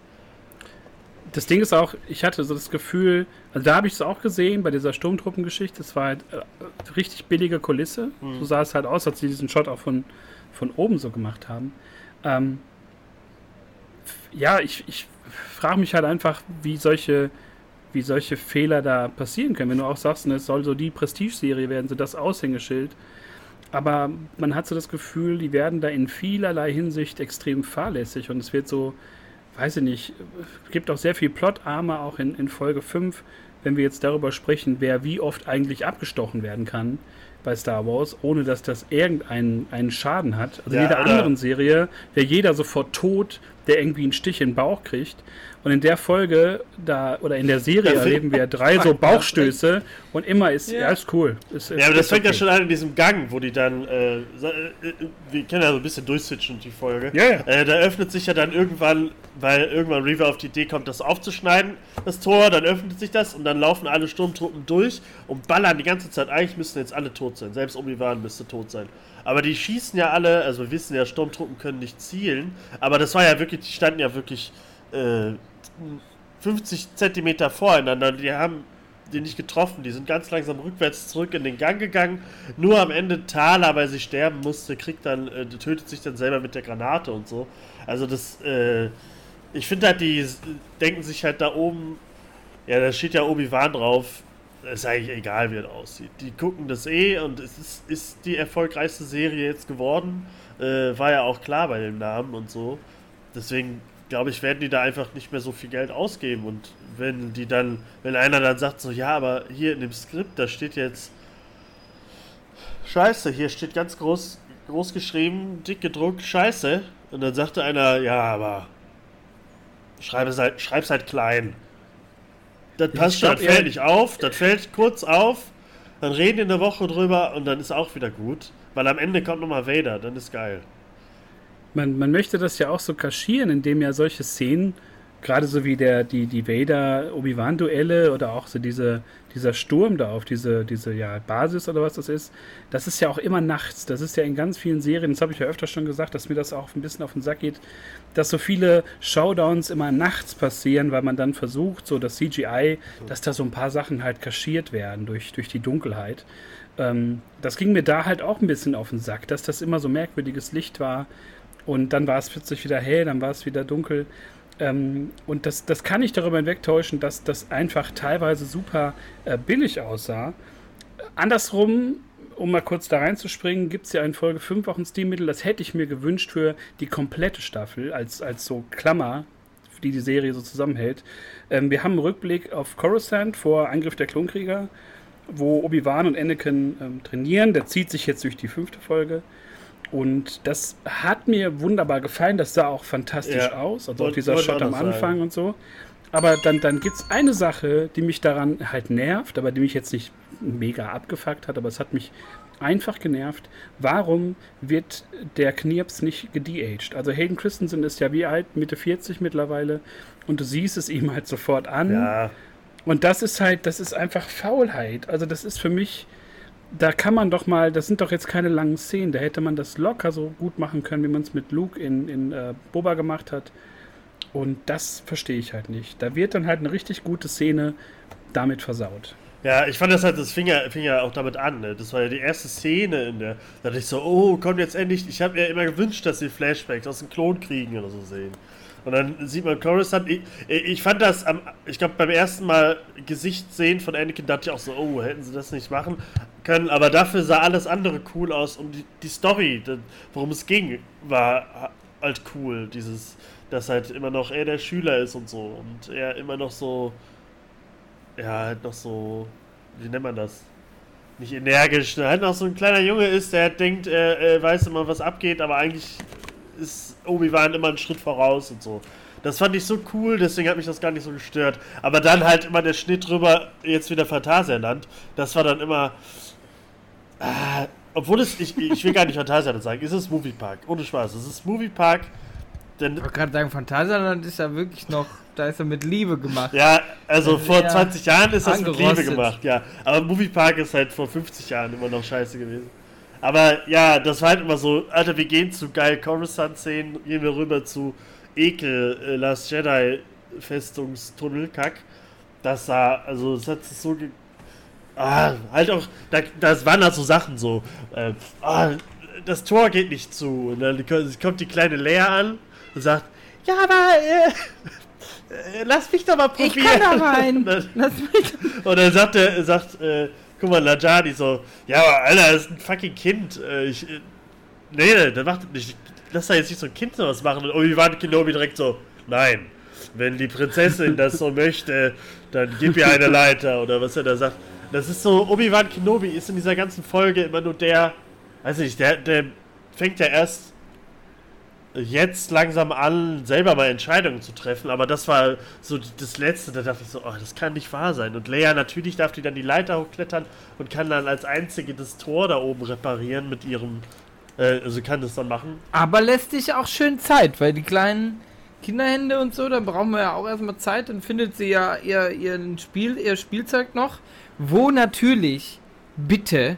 Das Ding ist auch, ich hatte so das Gefühl, also da habe ich es auch gesehen bei dieser Sturmtruppengeschichte, es war halt äh, richtig billige Kulisse. Mhm. So sah es halt aus, als sie diesen Shot auch von, von oben so gemacht haben. Ähm, ja, ich, ich frage mich halt einfach, wie solche, wie solche Fehler da passieren können. Wenn du auch sagst, ne, es soll so die Prestige-Serie werden, so das Aushängeschild. Aber man hat so das Gefühl, die werden da in vielerlei Hinsicht extrem fahrlässig und es wird so, weiß ich nicht, gibt auch sehr viel Plot-Arme auch in, in Folge 5, wenn wir jetzt darüber sprechen, wer wie oft eigentlich abgestochen werden kann bei Star Wars, ohne dass das irgendeinen einen Schaden hat. Also Ja, in jeder oder- anderen Serie wäre jeder sofort tot, der irgendwie einen Stich in den Bauch kriegt. Und in der Folge, da, oder in der Serie Das- erleben wir drei so Bauchstöße und immer ist, ja, Ja. ist cool. Ist, Ja, aber das ist fängt ja okay. schon an in diesem Gang, wo die dann, äh, äh, wir können ja so ein bisschen durchswitchen, die Folge. Ja, ja. Äh, da öffnet sich ja dann irgendwann, weil irgendwann Reaver auf die Idee kommt, das aufzuschneiden, das Tor, dann öffnet sich das und dann laufen alle Sturmtruppen durch und ballern die ganze Zeit. Eigentlich müssten jetzt alle tot sein, selbst Obi-Wan müsste tot sein. Aber die schießen ja alle, also wir wissen ja, Sturmtruppen können nicht zielen, aber das war ja wirklich, die standen ja wirklich äh, 50 Zentimeter voreinander, die haben die nicht getroffen. Die sind ganz langsam rückwärts zurück in den Gang gegangen. Nur am Ende Thala, weil sie sterben musste, kriegt dann, äh, tötet sich dann selber mit der Granate und so. Also das, äh, ich finde halt, die denken sich halt da oben, ja, da steht ja Obi-Wan drauf. Ist eigentlich egal, wie es aussieht. Die gucken das eh und es ist, ist die erfolgreichste Serie jetzt geworden. Äh, war ja auch klar bei dem Namen und so. Deswegen glaube ich, werden die da einfach nicht mehr so viel Geld ausgeben. Und wenn die dann, wenn einer dann sagt so, ja, aber hier in dem Skript, da steht jetzt Scheiße, hier steht ganz groß, groß geschrieben, dick gedruckt, Scheiße. Und dann sagte einer, ja, aber schreib es halt, schreib's halt klein. Das passt schon, das fällt nicht auf, das fällt kurz auf, dann reden die eine Woche drüber und dann ist auch wieder gut. Weil am Ende kommt nochmal Vader, dann ist geil. Man, man möchte das ja auch so kaschieren, indem ja solche Szenen, gerade so wie der, die, die Vader-Obi-Wan-Duelle oder auch so diese, dieser Sturm da auf diese, diese ja, Basis oder was das ist, das ist ja auch immer nachts. Das ist ja in ganz vielen Serien, das habe ich ja öfter schon gesagt, dass mir das auch ein bisschen auf den Sack geht, dass so viele Showdowns immer nachts passieren, weil man dann versucht, so das CGI, dass da so ein paar Sachen halt kaschiert werden durch, durch die Dunkelheit. Ähm, das ging mir da halt auch ein bisschen auf den Sack, dass das immer so merkwürdiges Licht war. Und dann war es plötzlich wieder hell, dann war es wieder dunkel. Ähm, und das, das kann ich darüber hinwegtäuschen, dass das einfach teilweise super äh, billig aussah. Andersrum, um mal kurz da reinzuspringen, gibt es ja in Folge 5 auch ein Stilmittel, das hätte ich mir gewünscht für die komplette Staffel, als, als so Klammer, die die Serie so zusammenhält. Ähm, wir haben einen Rückblick auf Coruscant vor Angriff der Klonkrieger, wo Obi-Wan und Anakin ähm, trainieren. Der zieht sich jetzt durch die fünfte Folge. Und das hat mir wunderbar gefallen. Das sah auch fantastisch Ja, aus. Also auch dieser Shot am. Anfang und so. Aber dann, dann gibt es eine Sache, die mich daran halt nervt, aber die mich jetzt nicht mega abgefuckt hat, aber es hat mich einfach genervt. Warum wird der Knirps nicht gedeaged? Also Hayden Christensen ist ja wie alt? Mitte 40 mittlerweile. Und du siehst es ihm halt sofort an. Ja, Und das ist halt, das ist einfach Faulheit. Also das ist für mich, da kann man doch mal, das sind doch jetzt keine langen Szenen, da hätte man das locker so gut machen können, wie man es mit Luke in, in äh, Boba gemacht hat. Und das verstehe ich halt nicht. Da wird dann halt eine richtig gute Szene damit versaut. Ja, ich fand das halt, das fing ja, fing ja auch damit an. Ne? Das war ja die erste Szene, in der da dachte ich so, oh, kommt jetzt endlich. Ich habe mir immer gewünscht, dass sie Flashbacks aus dem Klonkriegen oder so sehen. Und dann sieht man Coruscant. Ich, ich fand das, am, ich glaube, beim ersten Mal Gesicht sehen von Anakin dachte ich auch so, oh, hätten sie das nicht machen können. Aber dafür sah alles andere cool aus. Und die, die Story, worum es ging, war halt cool. Dieses, dass halt immer noch er der Schüler ist und so. Und er immer noch so ja, halt noch so, wie nennt man das? Nicht energisch, halt noch so ein kleiner Junge ist, der denkt, er, er weiß immer, was abgeht, aber eigentlich ist Obi-Wan immer einen Schritt voraus und so. Das fand ich so cool, deswegen hat mich das gar nicht so gestört. Aber dann halt immer der Schnitt drüber, jetzt wieder Phantasialand, das war dann immer. Ah, obwohl es, ich, ich will gar nicht Phantasialand sagen, es ist Moviepark, ohne Spaß. Es ist Moviepark, denn Ich wollte gerade sagen, Phantasialand ist ja wirklich noch, da ist er mit Liebe gemacht. Ja, also Das vor ja 20 Jahren ist das mit Liebe gemacht, ja. Aber Moviepark ist halt vor 50 Jahren immer noch scheiße gewesen. Aber ja, das war halt immer so, Alter, wir gehen zu geil Coruscant-Szenen, gehen wir rüber zu Ekel, äh, Last Jedi Festungstunnel, Kack. Das sah, also das hat sich so ge Ah, halt auch, da, das waren halt so Sachen so, äh, ah, das Tor geht nicht zu. Und dann kommt die kleine Leia an und sagt, ja, aber äh, *laughs* äh, lass mich doch mal probieren. Ich kann da rein. *laughs* Lass mich Und dann sagt er, sagt, äh, guck mal, Najadi so, ja, aber Alter, das ist ein fucking Kind. Äh, ich, äh, nee, nee, das macht nicht, lass da jetzt nicht so ein Kind sowas machen. Und Obi-Wan Kenobi direkt so, nein, wenn die Prinzessin das so möchte, dann gib ihr eine Leiter oder was er da sagt. Das ist so, Obi-Wan Kenobi ist in dieser ganzen Folge immer nur der, weiß nicht, der, der fängt ja erst jetzt langsam an, selber mal Entscheidungen zu treffen, aber das war so das Letzte, da dachte ich so, oh, das kann nicht wahr sein. Und Leia, natürlich darf die dann die Leiter hochklettern und kann dann als einzige das Tor da oben reparieren mit ihrem, äh, also kann das dann machen. Aber lässt sich auch schön Zeit, weil die kleinen Kinderhände und so, da brauchen wir ja auch erstmal Zeit. Dann findet sie ja ihr, ihren Spiel, ihr Spielzeug noch, wo natürlich, bitte,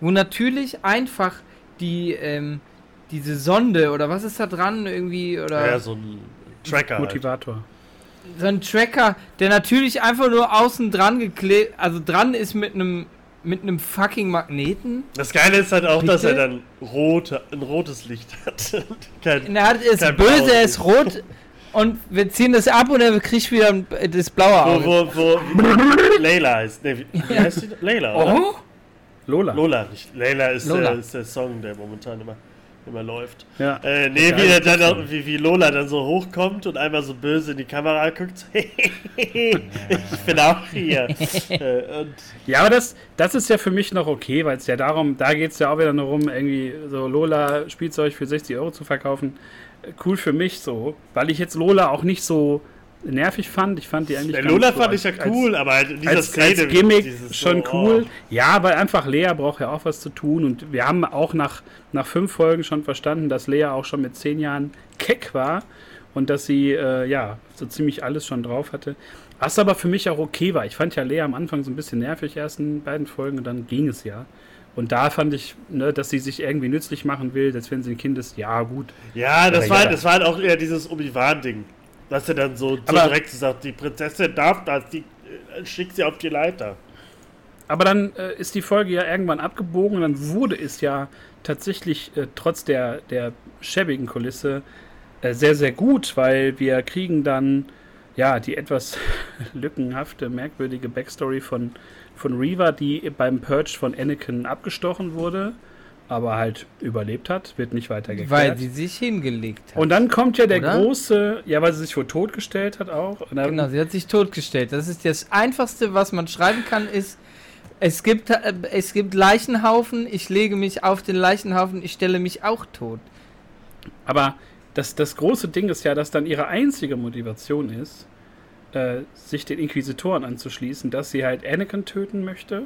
wo natürlich einfach die, ähm, diese Sonde oder was ist da dran irgendwie oder Ja, so ein Tracker. Halt. Motivator. so ein Tracker, der natürlich einfach nur außen dran geklebt, also dran ist mit einem mit einem fucking Magneten. Das Geile ist halt auch, dass er Bitte? dann rote, ein rotes Licht hat. *laughs* Kein, Und er hat, ist Kein böse, er ist rot und wir ziehen das ab und er kriegt wieder ein- das blaue Auge. wo, wo, wo *laughs* Layla heißt. Nee, wie, wie heißt die? Layla, oder? Oh? Lola. Lola, nicht. Layla ist, Lola. Der, ist der Song, der momentan immer, immer läuft. Ja. Äh, nee, wie, er dann wie, wie Lola dann so hochkommt und einmal so böse in die Kamera guckt. *laughs* ich bin auch hier. äh, Ja, aber das, das ist ja für mich noch okay, weil es ja darum, da geht es ja auch wieder nur rum, irgendwie so Lola Spielzeug für 60 Euro zu verkaufen. Äh, Cool für mich so, weil ich jetzt Lola auch nicht so nervig fand. Ich fand die eigentlich der Lola so fand als- ich ja als- cool, aber halt in dieser als, Szene. als Gimmick dieses schon so, cool. oh. Ja, weil einfach Lea braucht ja auch was zu tun und wir haben auch nach, nach fünf Folgen schon verstanden, dass Lea auch schon mit zehn Jahren keck war und dass sie äh, ja so ziemlich alles schon drauf hatte. Was aber für mich auch okay war. Ich fand ja Lea am Anfang so ein bisschen nervig, ersten beiden Folgen, und dann ging es ja. Und da fand ich, ne, dass sie sich irgendwie nützlich machen will, als wenn sie ein Kind ist. Ja, gut. Ja, das war, ja. das war halt auch eher dieses Obi-Wan-Ding. Dass er dann so, so Aber- direkt sagt, die Prinzessin darf das, die äh, schickt sie auf die Leiter. Aber dann äh, ist die Folge ja irgendwann abgebogen und dann wurde es ja tatsächlich äh, trotz der, der schäbigen Kulisse äh, sehr, sehr gut, weil wir kriegen dann ja die etwas *laughs* lückenhafte, merkwürdige Backstory von, von Reva, die beim Purge von Anakin abgestochen wurde, aber halt überlebt hat, wird nicht weiter geklärt. Weil sie sich hingelegt hat. und dann kommt ja der Oder? große, ja, weil sie sich vor tot gestellt hat auch. Genau, sie hat sich totgestellt. Das ist das Einfachste, was man schreiben kann, ist, es gibt, äh, es gibt Leichenhaufen, ich lege mich auf den Leichenhaufen, ich stelle mich auch tot. Aber das, das große Ding ist ja, dass dann ihre einzige Motivation ist, äh, sich den Inquisitoren anzuschließen, dass sie halt Anakin töten möchte.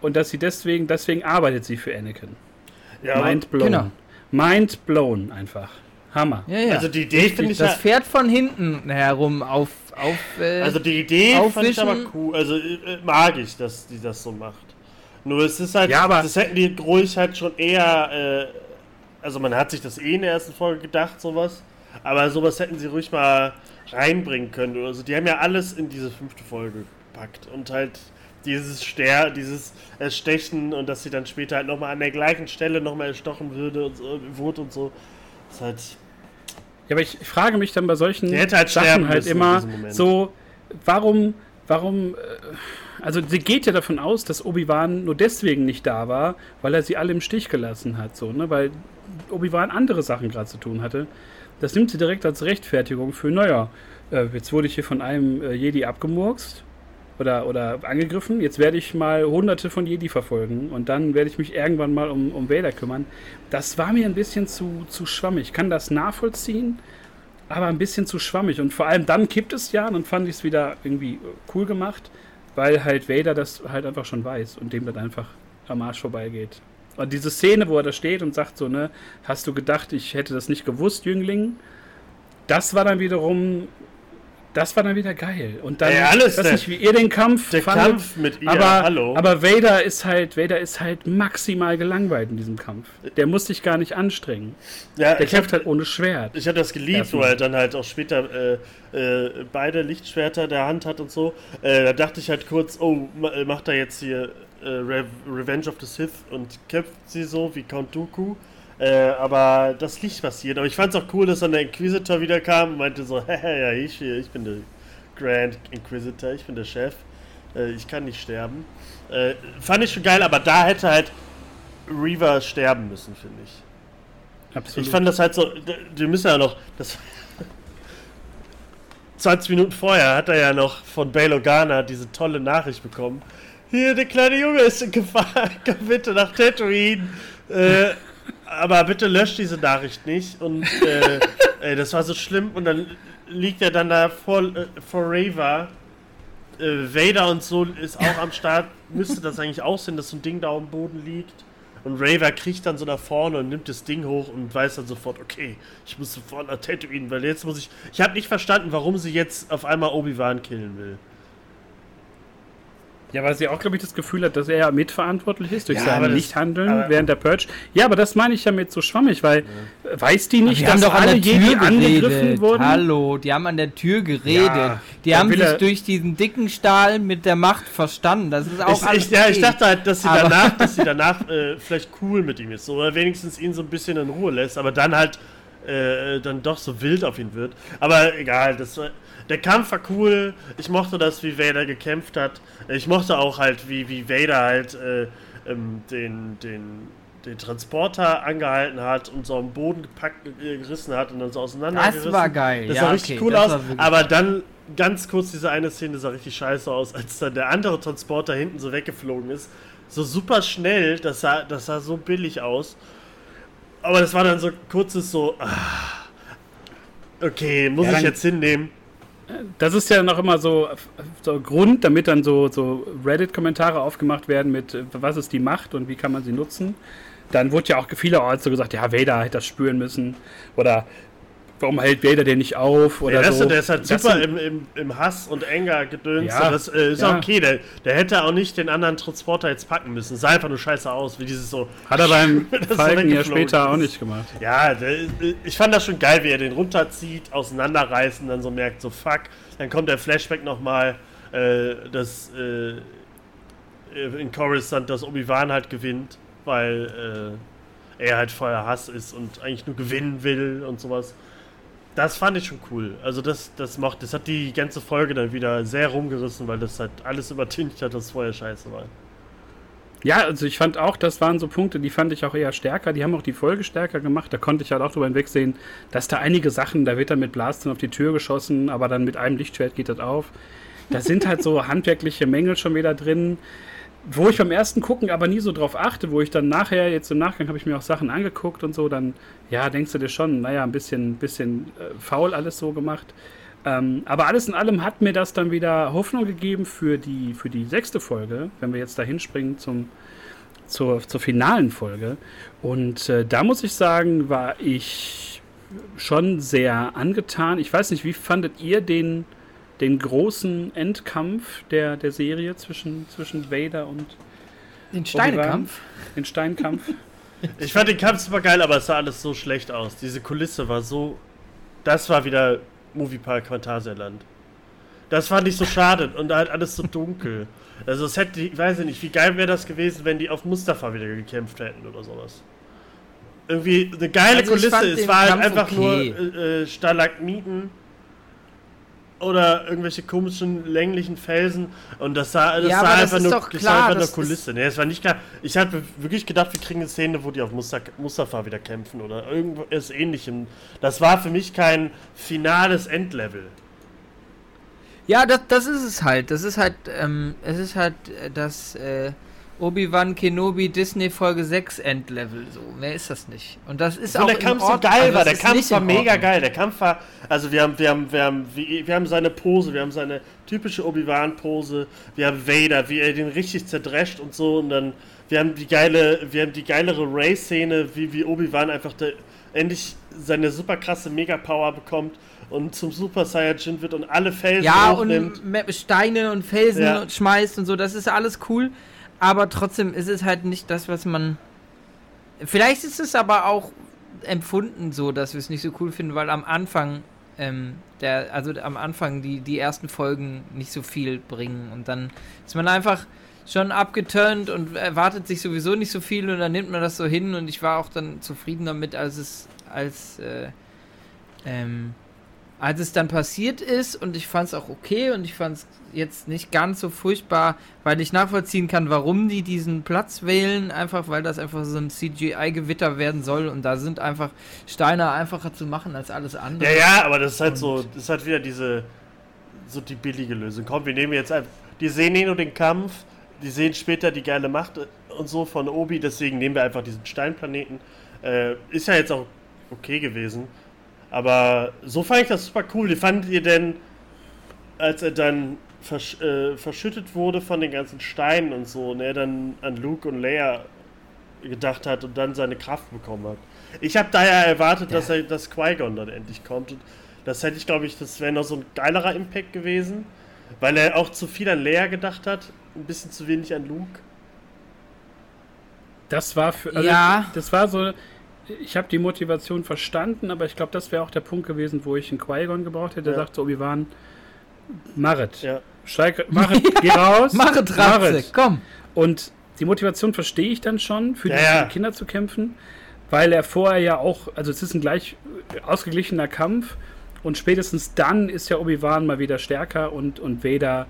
Und dass sie deswegen, deswegen arbeitet sie für Anakin. Ja, Mind blown. Genau. Mind blown einfach. Hammer. Ja, ja. Also die Idee finde ich das ja, Pferd von hinten herum auf, auf äh, Also die Idee fand ich aber cool. Also äh, mag ich, dass die das so macht. Nur es ist halt, Ja, aber- das hätten die ruhig halt schon eher, äh, also man hat sich das eh in der ersten Folge gedacht, sowas. Aber sowas hätten sie ruhig mal reinbringen können. Also die haben ja alles in diese fünfte Folge gepackt. Und halt dieses Ster, dieses Erstechen und dass sie dann später halt nochmal an der gleichen Stelle nochmal erstochen würde und so, wurde und so. ist halt. Ja, aber ich frage mich dann bei solchen halt Sachen halt immer so, warum, warum, äh, also sie geht ja davon aus, dass Obi-Wan nur deswegen nicht da war, weil er sie alle im Stich gelassen hat, so, ne, weil Obi-Wan andere Sachen gerade zu tun hatte. Das nimmt sie direkt als Rechtfertigung für, naja, äh, jetzt wurde ich hier von einem äh, Jedi abgemurkst oder, oder angegriffen, jetzt werde ich mal hunderte von Jedi verfolgen und dann werde ich mich irgendwann mal um, um Vader kümmern. Das war mir ein bisschen zu, zu schwammig. Ich kann das nachvollziehen, aber ein bisschen zu schwammig. Und vor allem dann kippt es ja, und dann fand ich es wieder irgendwie äh, cool gemacht, weil halt Vader das halt einfach schon weiß und dem dann einfach am Arsch vorbeigeht. Und diese Szene, wo er da steht und sagt so, ne, hast du gedacht, ich hätte das nicht gewusst, Jüngling? Das war dann wiederum, das war dann wieder geil. Und dann, Ey, alles ich weiß nicht, wie ihr den Kampf Der fandet, Kampf mit ihr, aber, hallo. aber Vader ist halt, Vader ist halt maximal gelangweilt in diesem Kampf. Der muss sich gar nicht anstrengen. ja, Der ich hab- kämpft halt ohne Schwert. Ich habe das geliebt, wo er dann halt auch später äh, äh, beide Lichtschwerter in der Hand hat und so. Äh, da dachte ich halt kurz, oh, äh, macht er jetzt hier äh, Re Revenge of the Sith und kämpft sie so wie Count Dooku. Äh, aber das ist nicht passiert. Aber ich fand es auch cool, dass dann der Inquisitor wieder kam und meinte so, *laughs* ja, ich, ich bin der Grand Inquisitor, ich bin der Chef. Äh, ich kann nicht sterben. Äh, fand ich schon geil, aber da hätte halt Reaver sterben müssen, finde ich. Absolut. Ich fand das halt so, wir müssen ja noch, das *laughs* 20 Minuten vorher hat er ja noch von Bail Organa diese tolle Nachricht bekommen. Hier, der kleine Junge ist in Gefahr, *laughs* komm bitte nach Tatooine. Äh, aber bitte löscht diese Nachricht nicht. Und äh, ey, das war so schlimm. Und dann liegt er dann da vor, äh, vor Raver. Äh, Vader und so ist auch am Start. Müsste das eigentlich aussehen, dass so ein Ding da am Boden liegt. Und Raver kriecht dann so nach vorne und nimmt das Ding hoch und weiß dann sofort, okay, ich muss sofort nach Tatooine, weil jetzt muss ich. Ich habe nicht verstanden, warum sie jetzt auf einmal Obi-Wan killen will. Ja, weil sie auch, glaube ich, das Gefühl hat, dass er ja mitverantwortlich ist durch ja, sein Nichthandeln während der Purge. Ja, aber das meine ich damit so schwammig, weil ja. weiß die nicht, dass alle Jedi angegriffen wurden? Hallo, die haben an der Tür geredet. Ja, die haben sich durch diesen dicken Stahl mit der Macht verstanden. Das ist auch ich, alles ich, Ja, ich dachte halt, dass sie aber danach, *laughs* dass sie danach äh, vielleicht cool mit ihm ist. Oder wenigstens ihn so ein bisschen in Ruhe lässt, aber dann halt äh, dann doch so wild auf ihn wird. Aber egal, das war der Kampf war cool. Ich mochte das, wie Vader gekämpft hat. Ich mochte auch halt, wie, wie Vader halt äh, ähm, den, den, den Transporter angehalten hat und so am Boden gepackt, äh, gerissen hat und dann so auseinandergerissen. Das war geil. Das ja, sah richtig okay, cool aus. Aber dann ganz kurz diese eine Szene sah richtig scheiße aus, als dann der andere Transporter hinten so weggeflogen ist. So super schnell, das sah, das sah so billig aus. Aber das war dann so kurzes so. Ah, okay, muss ja, ich jetzt hinnehmen das ist ja noch immer so, so Grund, damit dann so, so Reddit-Kommentare aufgemacht werden mit, was ist die Macht und wie kann man sie nutzen. Dann wurde ja auch vielerorts so gesagt, ja, Vader hätte das spüren müssen. Oder warum hält Vader den nicht auf? Oder ja, so. der ist halt super im, im, im Hass und Enger gedöns. Ja, das äh, ist ja. okay. Der, der hätte auch nicht den anderen Transporter jetzt packen müssen. Sah einfach nur scheiße aus, wie dieses so. Hat er beim *laughs* Falken ja später ist. auch nicht gemacht. Ja, der, ich fand das schon geil, wie er den runterzieht, auseinanderreißt und dann so merkt, so fuck. Dann kommt der Flashback nochmal, äh, dass äh, in Coruscant das Obi-Wan halt gewinnt, weil äh, er halt voller Hass ist und eigentlich nur gewinnen will und sowas. Das fand ich schon cool. Also das, das macht, das hat die ganze Folge dann wieder sehr rumgerissen, weil das halt alles übertüncht hat, was vorher scheiße war. Ja, also ich fand auch, das waren so Punkte, die fand ich auch eher stärker. Die haben auch die Folge stärker gemacht. Da konnte ich halt auch drüber hinwegsehen, dass da einige Sachen, da wird dann mit Blastern auf die Tür geschossen, aber dann mit einem Lichtschwert geht das auf. Da sind halt so *laughs* handwerkliche Mängel schon wieder drin wo ich beim ersten Gucken aber nie so drauf achte, wo ich dann nachher, jetzt im Nachgang habe ich mir auch Sachen angeguckt und so, dann, ja, denkst du dir schon, naja, ein bisschen, bisschen äh, faul alles so gemacht. Ähm, aber alles in allem hat mir das dann wieder Hoffnung gegeben für die, für die sechste Folge, wenn wir jetzt da hinspringen zum, zur, zur finalen Folge. Und äh, da muss ich sagen, war ich schon sehr angetan. Ich weiß nicht, wie fandet ihr den, den großen Endkampf der, der Serie zwischen, zwischen Vader und den Steinekampf. Den Steinkampf. *laughs* ich fand den Kampf super geil, aber es sah alles so schlecht aus. Diese Kulisse war so. Das war wieder Moviepark Phantasialand. Das fand ich so schade und halt alles so dunkel. Also es hätte, ich weiß nicht, wie geil wäre das gewesen, wenn die auf Mustafa wieder gekämpft hätten oder sowas. Irgendwie eine geile also Kulisse. Es war halt einfach okay. nur äh, äh Stalagmiten oder irgendwelche komischen länglichen Felsen und das sah, das ja, sah einfach, nur, das klar, sah einfach nur Kulisse. Nee, es war nicht klar. Ich habe wirklich gedacht, wir kriegen eine Szene, wo die auf Mustafa wieder kämpfen oder irgendwas ähnlichem. Das war für mich kein finales Endlevel. Ja, das, das ist es halt. Das ist halt, ähm, es ist halt äh, das, äh, Obi-Wan Kenobi Disney Folge 6 Endlevel. So, mehr ist das nicht. Und das ist so, auch. der Kampf so geil also war. Der Kampf war mega geil. Der Kampf war. Also, wir haben, wir haben, wir haben, wir haben seine Pose, wir haben seine typische Obi-Wan-Pose. Wir haben Vader, wie er den richtig zerdrescht und so. Und dann, wir haben die geile, wir haben die geilere Ray-Szene, wie, wie Obi-Wan einfach der, endlich seine super krasse Mega-Power bekommt und zum Super Saiyajin wird und alle Felsen ja, und Steine und Felsen ja. schmeißt und so. Das ist alles cool aber trotzdem ist es halt nicht das, was man. Vielleicht ist es aber auch empfunden so, dass wir es nicht so cool finden, weil am Anfang, ähm, der, also am Anfang die, die ersten Folgen nicht so viel bringen und dann ist man einfach schon abgeturnt und erwartet sich sowieso nicht so viel und dann nimmt man das so hin und ich war auch dann zufrieden damit, als es, als, äh, ähm, als es dann passiert ist und ich fand es auch okay und ich fand es jetzt nicht ganz so furchtbar, weil ich nachvollziehen kann, warum die diesen Platz wählen, einfach weil das einfach so ein CGI-Gewitter werden soll und da sind einfach Steine einfacher zu machen als alles andere. Ja, ja, aber das ist halt und so, das ist halt wieder diese, so die billige Lösung. Komm, wir nehmen jetzt einfach, die sehen eh nur den Kampf, die sehen später die geile Macht und so von Obi, deswegen nehmen wir einfach diesen Steinplaneten. Äh, ist ja jetzt auch okay gewesen. Aber so fand ich das super cool. Wie fandet ihr denn, als er dann versch äh, verschüttet wurde von den ganzen Steinen und so und er dann an Luke und Leia gedacht hat und dann seine Kraft bekommen hat? Ich habe daher erwartet, ja. dass er dass Qui-Gon dann endlich kommt. Und das hätte ich, glaube ich, das wäre noch so ein geilerer Impact gewesen, weil er auch zu viel an Leia gedacht hat, ein bisschen zu wenig an Luke. Das war für also ja. das war so ich habe die Motivation verstanden, aber ich glaube, das wäre auch der Punkt gewesen, wo ich einen Qui-Gon gebraucht hätte, der ja. sagt so, Obi-Wan, Marit, ja. steig, Marit, *laughs* geh raus. Marit, Marit, komm. Und die Motivation verstehe ich dann schon, für ja, die Kinder zu kämpfen, weil er vorher ja auch, also es ist ein gleich ausgeglichener Kampf und spätestens dann ist ja Obi-Wan mal wieder stärker und, und Vader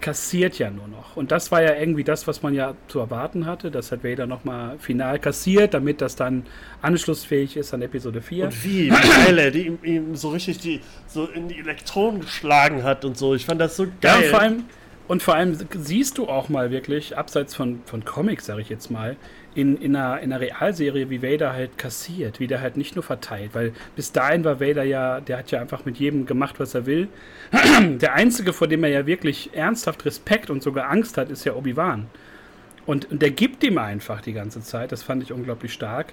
kassiert ja nur noch. Und das war ja irgendwie das, was man ja zu erwarten hatte, dass halt Vader nochmal final kassiert, damit das dann anschlussfähig ist an Episode 4. Und wie, er die ihm, ihm, so richtig die, so in die Elektronen geschlagen hat und so. Ich fand das so geil. Ja, vor allem, und vor allem siehst du auch mal wirklich, abseits von, von Comics, sage ich jetzt mal, in, in, einer, in einer Realserie, wie Vader halt kassiert, wie der halt nicht nur verteilt, weil bis dahin war Vader ja, der hat ja einfach mit jedem gemacht, was er will. *clears throat* der Einzige, vor dem er ja wirklich ernsthaft Respekt und sogar Angst hat, ist ja Obi-Wan. Und, und der gibt ihm einfach die ganze Zeit, das fand ich unglaublich stark.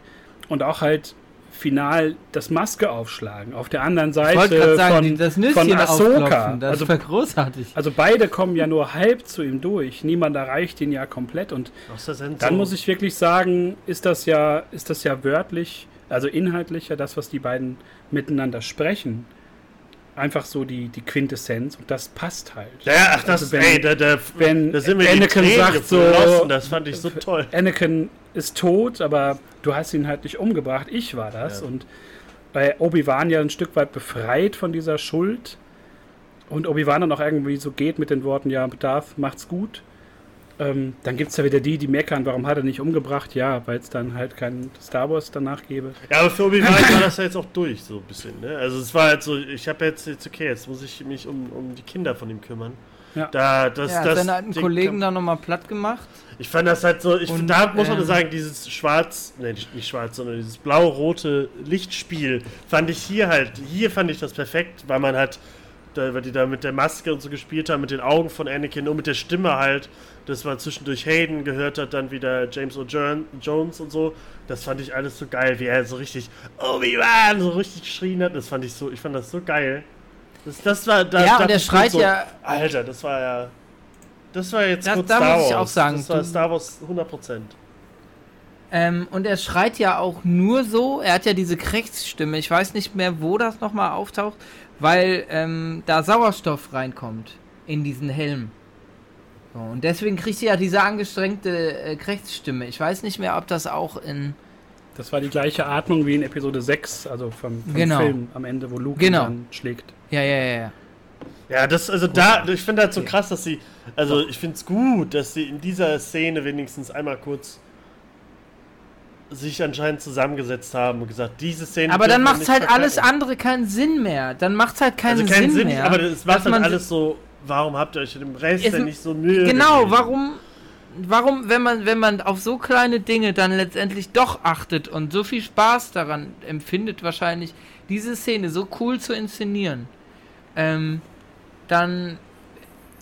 Und auch halt final das Maske aufschlagen. Auf der anderen Seite sagen, von, von Ahsoka. Das also, war großartig. Also beide kommen ja nur halb zu ihm durch. Niemand erreicht ihn ja komplett. Und dann muss ich wirklich sagen, ist das ja, ist das ja wörtlich, also inhaltlicher, das, was die beiden miteinander sprechen einfach so die, die Quintessenz und das passt halt. Ja, ach, das, also wenn, ey, da, da, wenn da sind wir Anakin sagt so, das fand ich so toll. Anakin ist tot, aber du hast ihn halt nicht umgebracht, ich war das ja. und bei Obi-Wan ja ein Stück weit befreit von dieser Schuld und Obi-Wan dann auch irgendwie so geht mit den Worten, ja, Darth, macht's gut ähm, dann gibt es ja wieder die, die meckern, warum hat er nicht umgebracht? Ja, weil es dann halt kein Star Wars danach gäbe. Ja, aber für Obi-Wan *laughs* war das ja jetzt auch durch, so ein bisschen. Ne? Also es war halt so, ich habe jetzt, jetzt, okay, jetzt muss ich mich um, um die Kinder von ihm kümmern. Ja, da, das, ja das, seine alten Ding Kollegen da nochmal platt gemacht. Ich fand das halt so, ich, Und, da muss man ähm, sagen, dieses schwarz, ne, nicht schwarz, sondern dieses blau-rote Lichtspiel fand ich hier halt, hier fand ich das perfekt, weil man halt, da, weil die da mit der Maske und so gespielt haben, mit den Augen von Anakin und mit der Stimme halt dass man zwischendurch Hayden gehört hat, dann wieder James O'Jones Jones und so. Das fand ich alles so geil, wie er so richtig Obi-Wan so richtig geschrien hat. Das fand ich so, ich fand das so geil. Das, das war da, Ja, und der schreit so, ja. Alter, das war ja. Das war jetzt das, kurz da Star muss ich auch sagen. Das war Star Wars 100%. Ähm, und er schreit ja auch nur so, er hat ja diese Krechtsstimme, ich weiß nicht mehr, wo das nochmal auftaucht, weil ähm, da Sauerstoff reinkommt in diesen Helm. So, und deswegen kriegt sie ja diese angestrengte äh, Krechtsstimme. Ich weiß nicht mehr, ob das auch in. Das war die gleiche Atmung wie in Episode 6, also vom, vom genau. Film am Ende, wo Luke genau. dann schlägt. Ja, ja, ja, ja. Ja, das, also da, ich finde halt so krass, dass sie, also ich finde es gut, dass sie in dieser Szene wenigstens einmal kurz sich anscheinend zusammengesetzt haben und gesagt, diese Szene. Aber dann macht halt alles andere keinen Sinn mehr. Dann macht es halt keinen, also keinen Sinn, Sinn, mehr. Aber es macht halt alles so warum habt ihr euch dem Rest denn nicht so Mühe Genau, gegeben? warum, warum, wenn man, wenn man auf so kleine Dinge dann letztendlich doch achtet und so viel Spaß daran empfindet, wahrscheinlich diese Szene so cool zu inszenieren, ähm, dann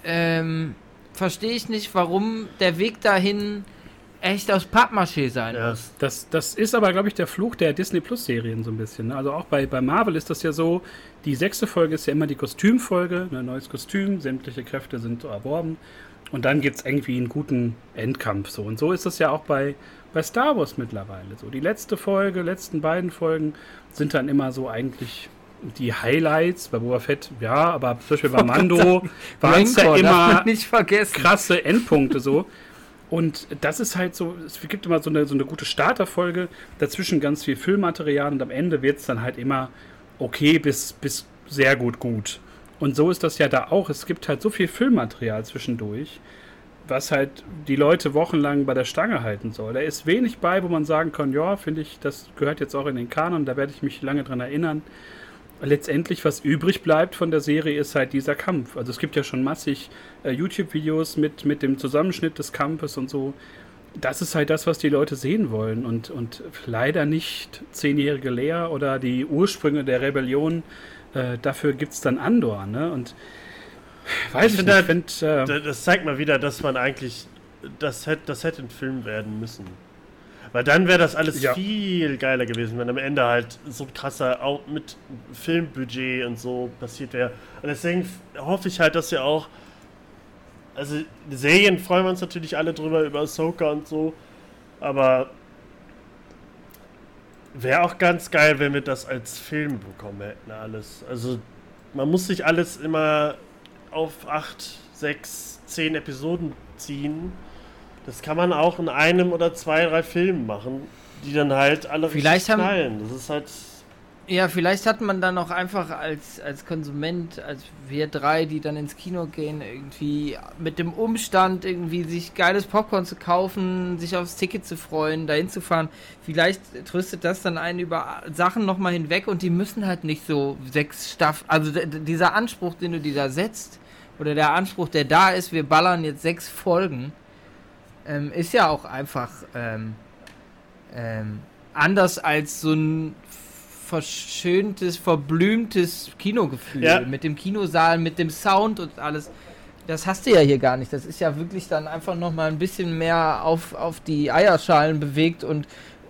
ähm, verstehe ich nicht, warum der Weg dahin echt aus Pappmaché sein ja. muss. Das, das ist aber, glaube ich, der Fluch der Disney Plus Serien so ein bisschen. Ne? Also auch bei, bei Marvel ist das ja so, die sechste Folge ist ja immer die Kostümfolge, ein ne, neues Kostüm, sämtliche Kräfte sind erworben. Und dann gibt es irgendwie einen guten Endkampf. So. Und so ist das ja auch bei, bei Star Wars mittlerweile so. Die letzte Folge, letzten beiden Folgen sind dann immer so eigentlich die Highlights. Bei Boba Fett, ja, aber zum Beispiel bei *laughs* Mando waren es ja immer man nicht vergessen. krasse Endpunkte so. Und das ist halt so, es gibt immer so eine, so eine gute Starterfolge, dazwischen ganz viel Füllmaterial und am Ende wird es dann halt immer okay bis, bis sehr gut gut. Und so ist das ja da auch. Es gibt halt so viel Füllmaterial zwischendurch, was halt die Leute wochenlang bei der Stange halten soll. Da ist wenig bei, wo man sagen kann, ja, finde ich, das gehört jetzt auch in den Kanon, da werde ich mich lange dran erinnern. Letztendlich, was übrig bleibt von der Serie, ist halt dieser Kampf. Also es gibt ja schon massig äh, YouTube-Videos mit, mit dem Zusammenschnitt des Kampfes und so. Das ist halt das, was die Leute sehen wollen und, und leider nicht zehnjährige Lea oder die Ursprünge der Rebellion. Äh, dafür gibt es dann Andor, ne? Und weiß ich, Ich nicht, find, äh, Da- Das zeigt mal wieder, dass man eigentlich. Das hätte, das hätte ein Film werden müssen. Weil dann wäre das alles Ja. viel geiler gewesen, wenn am Ende halt so ein krasser, auch mit Filmbudget und so passiert wäre. Und deswegen hoffe ich halt, dass wir auch. Also, Serien freuen wir uns natürlich alle drüber, über Ahsoka und so. Aber. Wäre auch ganz geil, wenn wir das als Film bekommen hätten, alles. Also, man muss sich alles immer auf 8, 6, 10 Episoden ziehen. Das kann man auch in einem oder zwei, drei Filmen machen, die dann halt alle Vielleicht haben- knallen. Das ist halt. Ja, vielleicht hat man dann auch einfach als, als Konsument, als wir drei, die dann ins Kino gehen, irgendwie mit dem Umstand, irgendwie sich geiles Popcorn zu kaufen, sich aufs Ticket zu freuen, dahin zu fahren. Vielleicht tröstet das dann einen über Sachen nochmal hinweg und die müssen halt nicht so sechs Staffeln. Also dieser Anspruch, den du dir da setzt, oder der Anspruch, der da ist, wir ballern jetzt sechs Folgen, ähm, ist ja auch einfach ähm, ähm, anders als so ein verschöntes, verblümtes Kinogefühl. Ja. Mit dem Kinosaal, mit dem Sound und alles. Das hast du ja hier gar nicht. Das ist ja wirklich dann einfach nochmal ein bisschen mehr auf, auf die Eierschalen bewegt und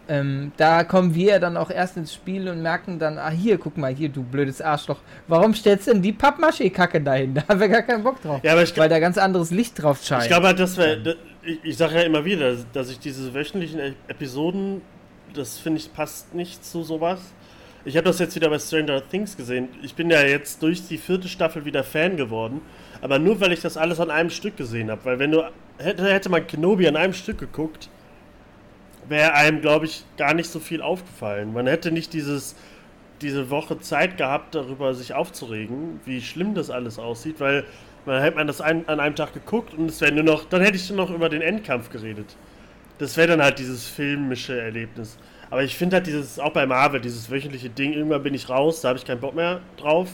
ähm, da kommen wir ja dann auch erst ins Spiel und merken dann, ah hier, guck mal, hier, du blödes Arschloch. Warum stellst du denn die Pappmaché-Kacke dahin? *laughs* Da haben wir gar keinen Bock drauf. Ja, aber ich, Weil da ganz anderes Licht drauf scheint. ich glaube halt, dass wir. Ich, ich sage ja immer wieder, dass ich diese wöchentlichen E- Episoden, das finde ich passt nicht zu sowas. Ich habe das jetzt wieder bei Stranger Things gesehen. Ich bin ja jetzt durch die vierte Staffel wieder Fan geworden. Aber nur weil ich das alles an einem Stück gesehen habe. Weil wenn du. Hätte, hätte man Kenobi an einem Stück geguckt, wäre einem, glaube ich, gar nicht so viel aufgefallen. Man hätte nicht dieses, diese Woche Zeit gehabt, darüber sich aufzuregen, wie schlimm das alles aussieht, weil man hätte man das ein, an einem Tag geguckt und es wäre nur noch, dann hätte ich nur noch über den Endkampf geredet. Das wäre dann halt dieses filmische Erlebnis. Aber ich finde halt dieses, auch bei Marvel, dieses wöchentliche Ding, irgendwann bin ich raus, da habe ich keinen Bock mehr drauf,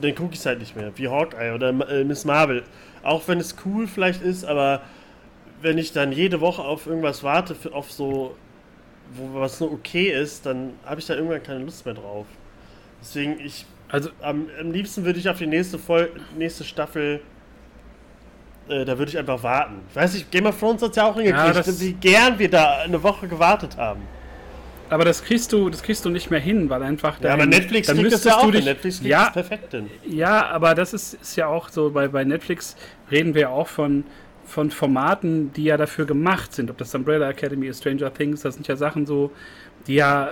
dann gucke ich es halt nicht mehr. Wie Hawkeye oder äh, Miss Marvel. Auch wenn es cool vielleicht ist, aber wenn ich dann jede Woche auf irgendwas warte, auf so, wo was nur okay ist, dann habe ich da irgendwann keine Lust mehr drauf. Deswegen, ich, also am, am liebsten würde ich auf die nächste, Vol nächste Staffel, äh, da würde ich einfach warten. Ich weiß nicht, Game of Thrones hat es ja auch hingekriegt, das- wie gern wir da eine Woche gewartet haben. Aber das kriegst du, das kriegst du nicht mehr hin, weil einfach Ja, aber dein- Netflix dann kriegt das müsstest ja du auch dich, hin. Netflix ja, das perfekt hin. ja, aber das ist, ist ja auch so, bei, bei Netflix reden wir auch von, von Formaten, die ja dafür gemacht sind. Ob das Umbrella Academy ist, Stranger Things, das sind ja Sachen so, die ja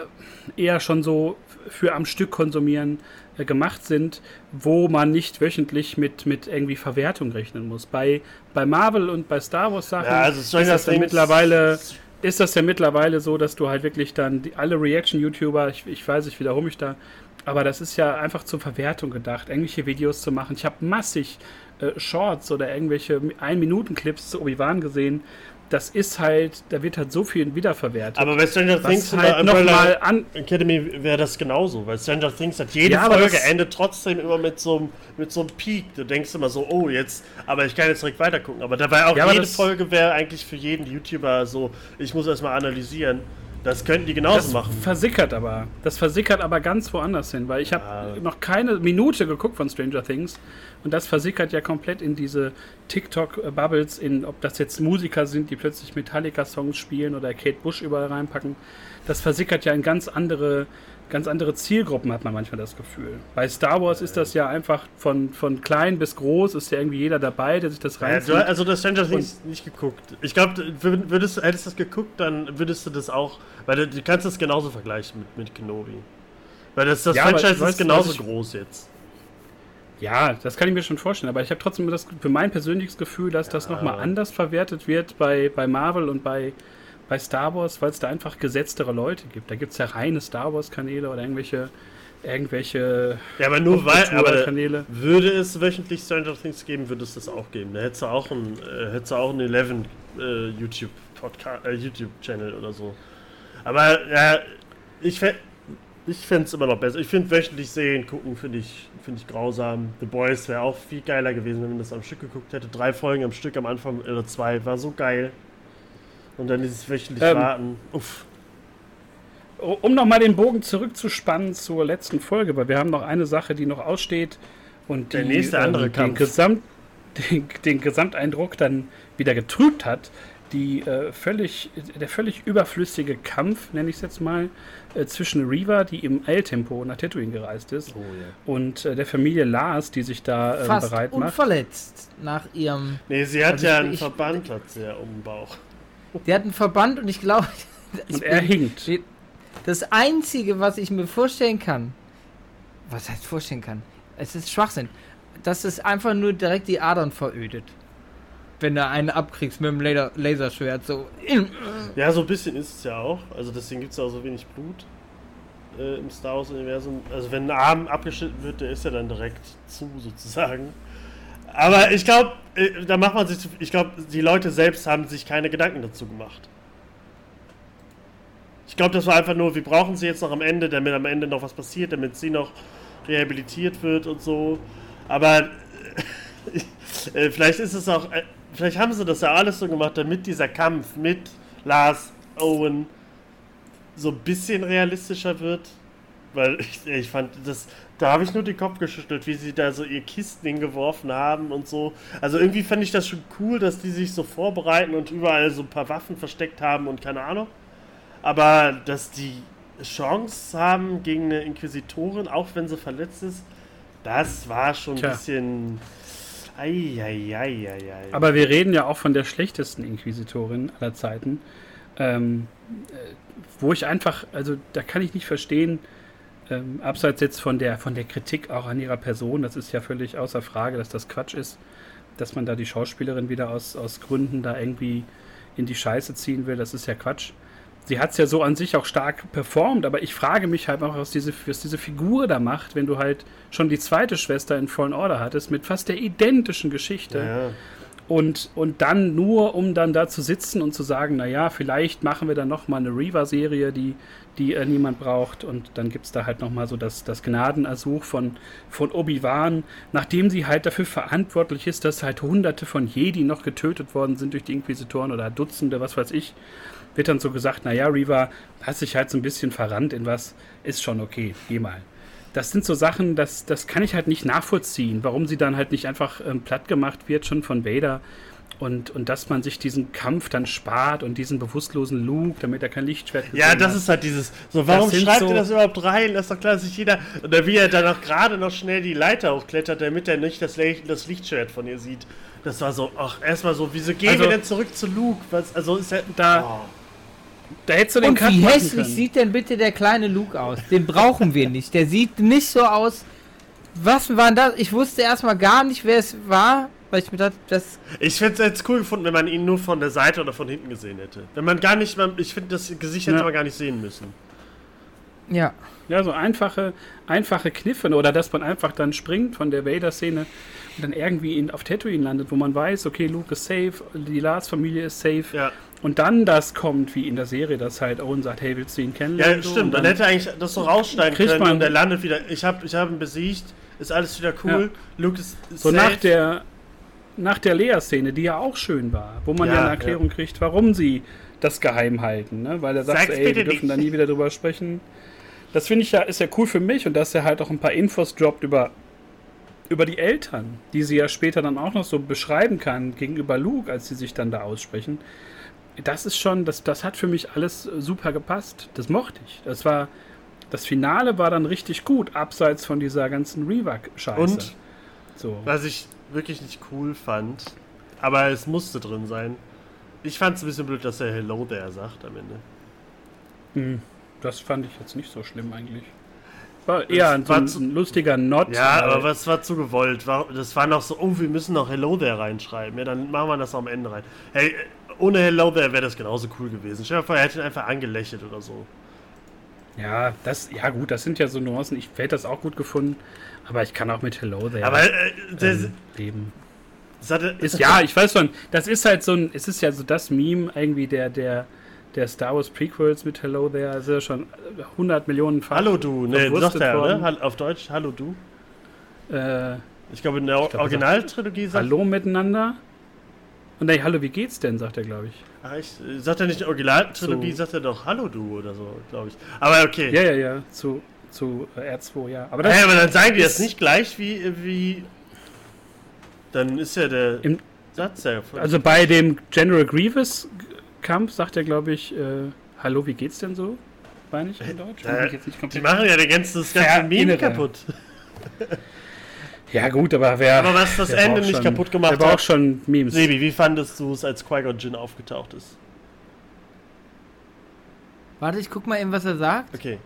eher schon so für am Stück konsumieren äh, gemacht sind, wo man nicht wöchentlich mit, mit irgendwie Verwertung rechnen muss. Bei, bei Marvel und bei Star Wars Sachen Ja, also ist das dann mittlerweile ist das ja mittlerweile so, dass du halt wirklich dann die, alle Reaction-YouTuber, ich, ich weiß, ich wiederhole mich da, aber das ist ja einfach zur Verwertung gedacht, irgendwelche Videos zu machen. Ich habe massig äh, Shorts oder irgendwelche Ein-Minuten-Clips zu Obi-Wan gesehen. Das ist halt, da wird halt so viel wiederverwertet. Aber bei Stranger Things halt nochmal an. Academy wäre das genauso, weil Stranger Things hat jede Ja, Folge endet trotzdem immer mit so einem mit so einem Peak. Du denkst immer so, oh jetzt, aber ich kann jetzt direkt weiter gucken. Aber dabei auch Ja, jede Folge wäre eigentlich für jeden YouTuber so, ich muss erstmal analysieren. Das könnten die genauso Das machen. versickert aber. Das versickert aber ganz woanders hin, weil ich habe Ja. noch keine Minute geguckt von Stranger Things und das versickert ja komplett in diese TikTok-Bubbles, in ob das jetzt Musiker sind, die plötzlich Metallica-Songs spielen oder Kate Bush überall reinpacken. Das versickert ja in ganz andere, ganz andere Zielgruppen, hat man manchmal das Gefühl. Bei Star Wars ist das ja einfach von, von klein bis groß, ist ja irgendwie jeder dabei, der sich das Ja, reinzieht. du, also das Stranger Things nicht geguckt. Ich glaube, würdest hättest du das geguckt, dann würdest du das auch, weil du, du kannst das genauso vergleichen mit, mit Kenobi. Weil das, das Ja, Franchise ist genauso ich- groß jetzt. Ja, das kann ich mir schon vorstellen, aber ich habe trotzdem das, für mein persönliches Gefühl, dass das Ja. nochmal anders verwertet wird bei, bei Marvel und bei, bei Star Wars, weil es da einfach gesetztere Leute gibt. Da gibt es ja reine Star Wars-Kanäle oder irgendwelche, irgendwelche Ja, aber nur weil, aber Kanäle. würde es wöchentlich Stranger Things geben, würde es das auch geben. Da hättest du auch einen, äh, hättest du auch einen 11 äh, YouTube Podcast, äh, YouTube Channel oder so. Aber ja, ich ich fände es immer noch besser. Ich finde wöchentlich Serien gucken, finde ich, finde ich grausam. The Boys wäre auch viel geiler gewesen, wenn man das am Stück geguckt hätte. Drei Folgen am Stück am Anfang oder zwei war so geil. Und dann dieses wöchentlich Ähm, warten. Uff. Um nochmal den Bogen zurückzuspannen zur letzten Folge, weil wir haben noch eine Sache, die noch aussteht und die Der nächste andere den, Kampf. Gesamt, den, den Gesamteindruck dann wieder getrübt hat. Die, äh, völlig, der völlig überflüssige Kampf, nenne ich es jetzt mal, äh, zwischen Reaver, die im Eiltempo nach Tatooine gereist ist, Oh ja. und äh, der Familie Lars, die sich da äh, Fast bereit macht. unverletzt nach ihrem. Nee, sie hat Also ja ich- einen ich- Verband, hat sie ja um den Bauch. Die hat einen Verband und ich glaube. *laughs* Und er hinkt. Das Einzige, was ich mir vorstellen kann, was heißt vorstellen kann, es ist Schwachsinn, dass es einfach nur direkt die Adern verödet. Wenn du einen abkriegst mit dem Laser Laserschwert, so. Ja, so ein bisschen ist es ja auch. Also deswegen gibt es ja auch so wenig Blut äh, im Star Wars-Universum. Also wenn ein Arm abgeschnitten wird, der ist ja dann direkt zu, sozusagen. Aber ich glaube, äh, da macht man sich, ich glaube, die Leute selbst haben sich keine Gedanken dazu gemacht. Ich glaube, das war einfach nur, wir brauchen sie jetzt noch am Ende, damit am Ende noch was passiert, damit sie noch rehabilitiert wird und so. Aber *laughs* äh, vielleicht ist es auch, äh, vielleicht haben sie das ja alles so gemacht, damit dieser Kampf mit Lars Owen so ein bisschen realistischer wird. Weil ich, ich fand das, da habe ich nur den Kopf geschüttelt, wie sie da so ihr Kisten hingeworfen haben und so. Also irgendwie fand ich das schon cool, dass die sich so vorbereiten und überall so ein paar Waffen versteckt haben und keine Ahnung. Aber dass die Chance haben gegen eine Inquisitorin, auch wenn sie verletzt ist, das war schon ein Tja. bisschen. Eieieiei. Aber wir reden ja auch von der schlechtesten Inquisitorin aller Zeiten. Ähm, äh, wo ich einfach, also da kann ich nicht verstehen, ähm, abseits jetzt von der, von der Kritik auch an ihrer Person, das ist ja völlig außer Frage, dass das Quatsch ist, dass man da die Schauspielerin wieder aus, aus Gründen da irgendwie in die Scheiße ziehen will, das ist ja Quatsch. Sie hat es ja so an sich auch stark performt, aber ich frage mich halt auch, was diese, was diese Figur da macht, wenn du halt schon die zweite Schwester in Fallen Order hattest, mit fast der identischen Geschichte. Ja. Und, und dann nur, um dann da zu sitzen und zu sagen, naja, vielleicht machen wir dann nochmal eine Reaver-Serie, die, die äh, niemand braucht. Und dann gibt es da halt nochmal so das, das Gnadenersuch von, von Obi-Wan, nachdem sie halt dafür verantwortlich ist, dass halt hunderte von Jedi noch getötet worden sind durch die Inquisitoren oder Dutzende, was weiß ich, wird dann so gesagt, naja, Reaver, hast dich halt so ein bisschen verrannt in was, ist schon okay, geh mal. Das sind so Sachen, das, das kann ich halt nicht nachvollziehen, warum sie dann halt nicht einfach ähm, platt gemacht wird, schon von Vader. Und, und dass man sich diesen Kampf dann spart und diesen bewusstlosen Luke, damit er kein Lichtschwert Ja, das hat. ist halt dieses. So, warum schreibt so- ihr das überhaupt rein? Das ist doch klar, dass sich jeder. Oder wie er dann auch gerade noch schnell die Leiter hochklettert, damit er nicht das, Le- das Lichtschwert von ihr sieht. Das war so, ach, erstmal so, wieso gehen Also- wir denn zurück zu Luke? Was, also ist er. Da- Oh. Da hättest du den Und Cut wie hässlich können. sieht denn bitte der kleine Luke aus? Den brauchen wir nicht. Der sieht nicht so aus. Was war denn das? Ich wusste erstmal gar nicht, wer es war, weil ich mir dachte, das. Ich hätte es jetzt cool gefunden, wenn man ihn nur von der Seite oder von hinten gesehen hätte. Wenn man gar nicht, man, ich finde, das Gesicht hätte Ja. man gar nicht sehen müssen. Ja. Ja, so einfache, einfache Kniffe oder dass man einfach dann springt von der Vader-Szene und dann irgendwie in, auf Tatooine landet, wo man weiß, okay, Luke ist safe, die Lars-Familie ist safe. Ja, Und dann das kommt, wie in der Serie, dass halt Owen sagt, hey, willst du ihn ja kennenlernen? So, stimmt. Man dann- hätte eigentlich das so rausschneiden Kriegt können man- und er landet wieder. Ich habe ich hab ihn besiegt, ist alles wieder cool. Luke ist, ist So safe. nach der, nach der Lea-Szene, die ja auch schön war, wo man ja, Ja, eine Erklärung kriegt, warum sie das geheim halten, ne? weil er sagt, Sag's ey, wir dürfen nicht. da nie wieder drüber sprechen. Das finde ich ja, ist ja cool für mich und dass er halt auch ein paar Infos droppt über, über die Eltern, die sie ja später dann auch noch so beschreiben kann gegenüber Luke, als sie sich dann da aussprechen. Das ist schon, das, das hat für mich alles super gepasst. Das mochte ich. Das war, das Finale war dann richtig gut, abseits von dieser ganzen Rework-Scheiße. Und so. Was ich wirklich nicht cool fand, aber es musste drin sein. Ich fand es ein bisschen blöd, dass er Hello there sagt am Ende. Hm, Das fand ich jetzt nicht so schlimm eigentlich. war eher ein, so war ein, zu- ein lustiger Not. Ja, aber was war zu gewollt? War, das war noch so, oh, wir müssen noch Hello There reinschreiben. Ja, dann machen wir das am Ende rein. Hey, ohne Hello There wäre das genauso cool gewesen. Stell dir vor, er hätte ihn einfach angelächelt oder so. Ja, das, ja gut, das sind ja so Nuancen. Ich hätte das auch gut gefunden, aber ich kann auch mit Hello There Aber äh, der, ähm, leben. das hatte, Ist, ja, ich weiß schon, das ist halt so ein, es ist ja so das Meme irgendwie der, der, der Star Wars Prequels mit Hello There, ist ja schon 100 Millionen Fach Hallo du, ne, sagt er, ne? Auf Deutsch, Hallo du. Äh, Ich glaube, in der er Originaltrilogie sagt Hallo miteinander. Und dann, hallo, wie geht's denn, sagt er, glaube ich. Ach, echt? Sagt er nicht Originaltrilogie, So. sagt er doch Hallo du oder so, glaube ich. Aber okay. Ja, ja, ja, zu, zu äh, R2, ja. Aber das Hey, aber dann sagen die das nicht gleich wie, wie. Dann ist ja der Im- Satz ja. voll- Also bei dem General Grievous Kampf sagt er, glaube ich, äh, hallo, wie geht's denn so? Meine ich in Deutsch? Äh, ich jetzt nicht die machen ja der ganze, das ganze Meme kaputt. *laughs* ja gut, aber wer... Aber was das Ende nicht schon- kaputt gemacht Der braucht hat. schon Memes. Sebi, wie fandest du es, als Qui-Gon Jinn aufgetaucht ist? Warte, ich guck mal eben, was er sagt. Okay.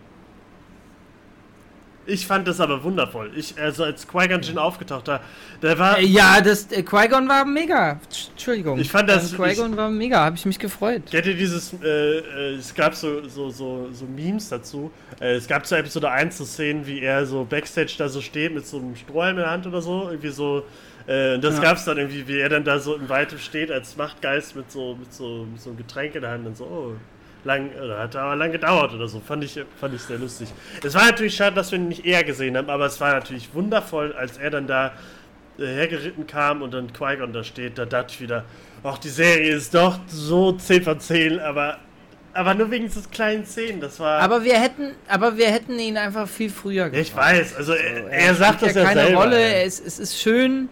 Ich fand das aber wundervoll. Ich, also als Qui-Gon Jinn aufgetaucht da, der war. Äh, ja, das äh, Qui-Gon war mega. Entschuldigung. Ich fand das- Ähm, Qui-Gon war mega, habe ich mich gefreut. Kennt ihr dieses, äh, äh, es gab so, so, so, so Memes dazu. Äh, es gab zur Episode 1 so Szenen, wie er so Backstage da so steht mit so einem Strohhalm in der Hand oder so. Irgendwie so. Äh, und das Ja. gab es dann irgendwie, wie er dann da so im Weitem steht als Machtgeist mit so, mit so, mit so einem Getränk in der Hand und so, oh, lang, äh, hat aber lang gedauert oder so. Fand ich, fand ich sehr lustig. Es war natürlich schade, dass wir ihn nicht eher gesehen haben, aber es war natürlich wundervoll, als er dann da äh, hergeritten kam und dann Qui-Gon da steht, da dachte ich wieder, ach, die Serie ist doch so 10 von 10, aber, aber nur wegen dieses kleinen Szenen, das war... Aber wir hätten, aber wir hätten ihn einfach viel früher ja, ich weiß, also er, So, er sagt das spielt ja keine selber. Rolle. Er ist, es ist schön.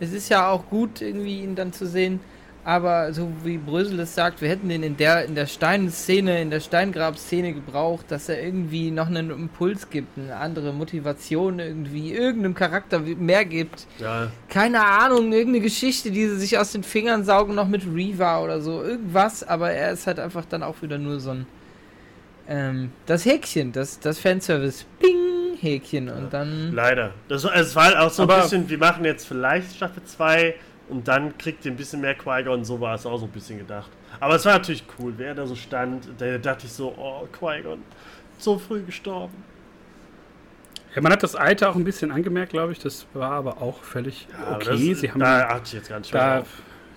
Es ist ja auch gut, irgendwie ihn dann zu sehen. Aber so wie Brösel es sagt, wir hätten ihn in der, in der Steinszene, in der Steingrab-Szene gebraucht, dass er irgendwie noch einen Impuls gibt, eine andere Motivation irgendwie, irgendeinem Charakter mehr gibt. Ja, Keine Ahnung, irgendeine Geschichte, die sie sich aus den Fingern saugen, noch mit Reva oder so, irgendwas, aber er ist halt einfach dann auch wieder nur so ein. Ähm, das Häkchen, das, das Fanservice, Bing, Häkchen und dann. leider. Das, war- es war halt auch so Aber- ein bisschen, wir machen jetzt vielleicht Staffel 2 und dann kriegt ihr ein bisschen mehr Qui-Gon, so war es auch so ein bisschen gedacht. Aber es war natürlich cool, wer da so stand, da dachte ich so, oh, Qui-Gon, so früh gestorben. Ja, man hat das Alter auch ein bisschen angemerkt, glaube ich. Das war aber auch völlig aber okay. das, Sie haben da achte ich jetzt nicht mehr da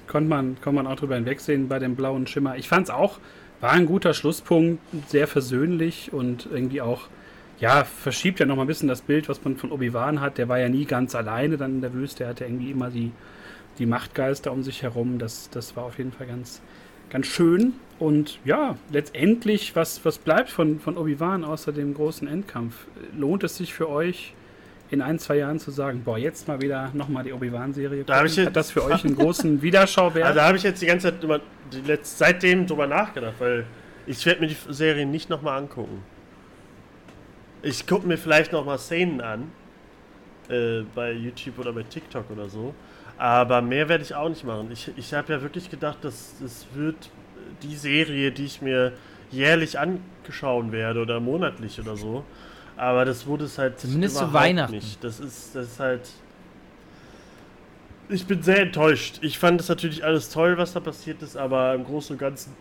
konnte man, konnte man auch drüber hinwegsehen bei dem blauen Schimmer. Ich fand es auch, war ein guter Schlusspunkt, sehr versöhnlich und irgendwie auch, ja, verschiebt ja noch mal ein bisschen das Bild, was man von Obi-Wan hat. Der war ja nie ganz alleine dann in der Wüste, er hatte irgendwie immer die, die Machtgeister um sich herum. Das, das war auf jeden Fall ganz, ganz schön. Und ja, letztendlich, was, was bleibt von, von Obi-Wan außer dem großen Endkampf? Lohnt es sich für euch, in ein, zwei Jahren zu sagen, boah, jetzt mal wieder nochmal die Obi-Wan-Serie? Da jetzt- Hat das für euch einen großen Wiederschauwert? *laughs* Also da habe ich jetzt die ganze Zeit immer, die letz- seitdem drüber nachgedacht, weil ich werde mir die Serie nicht nochmal angucken. Ich gucke mir vielleicht nochmal Szenen an, äh, bei YouTube oder bei TikTok oder so, aber mehr werde ich auch nicht machen. Ich, ich habe ja wirklich gedacht, dass das wird die Serie, die ich mir jährlich angeschauen werde oder monatlich oder so. Aber das wurde es halt Zumindest zu Weihnachten. nicht. Das ist, das ist halt. Ich bin sehr enttäuscht. Ich fand es natürlich alles toll, was da passiert ist, aber im Großen und Ganzen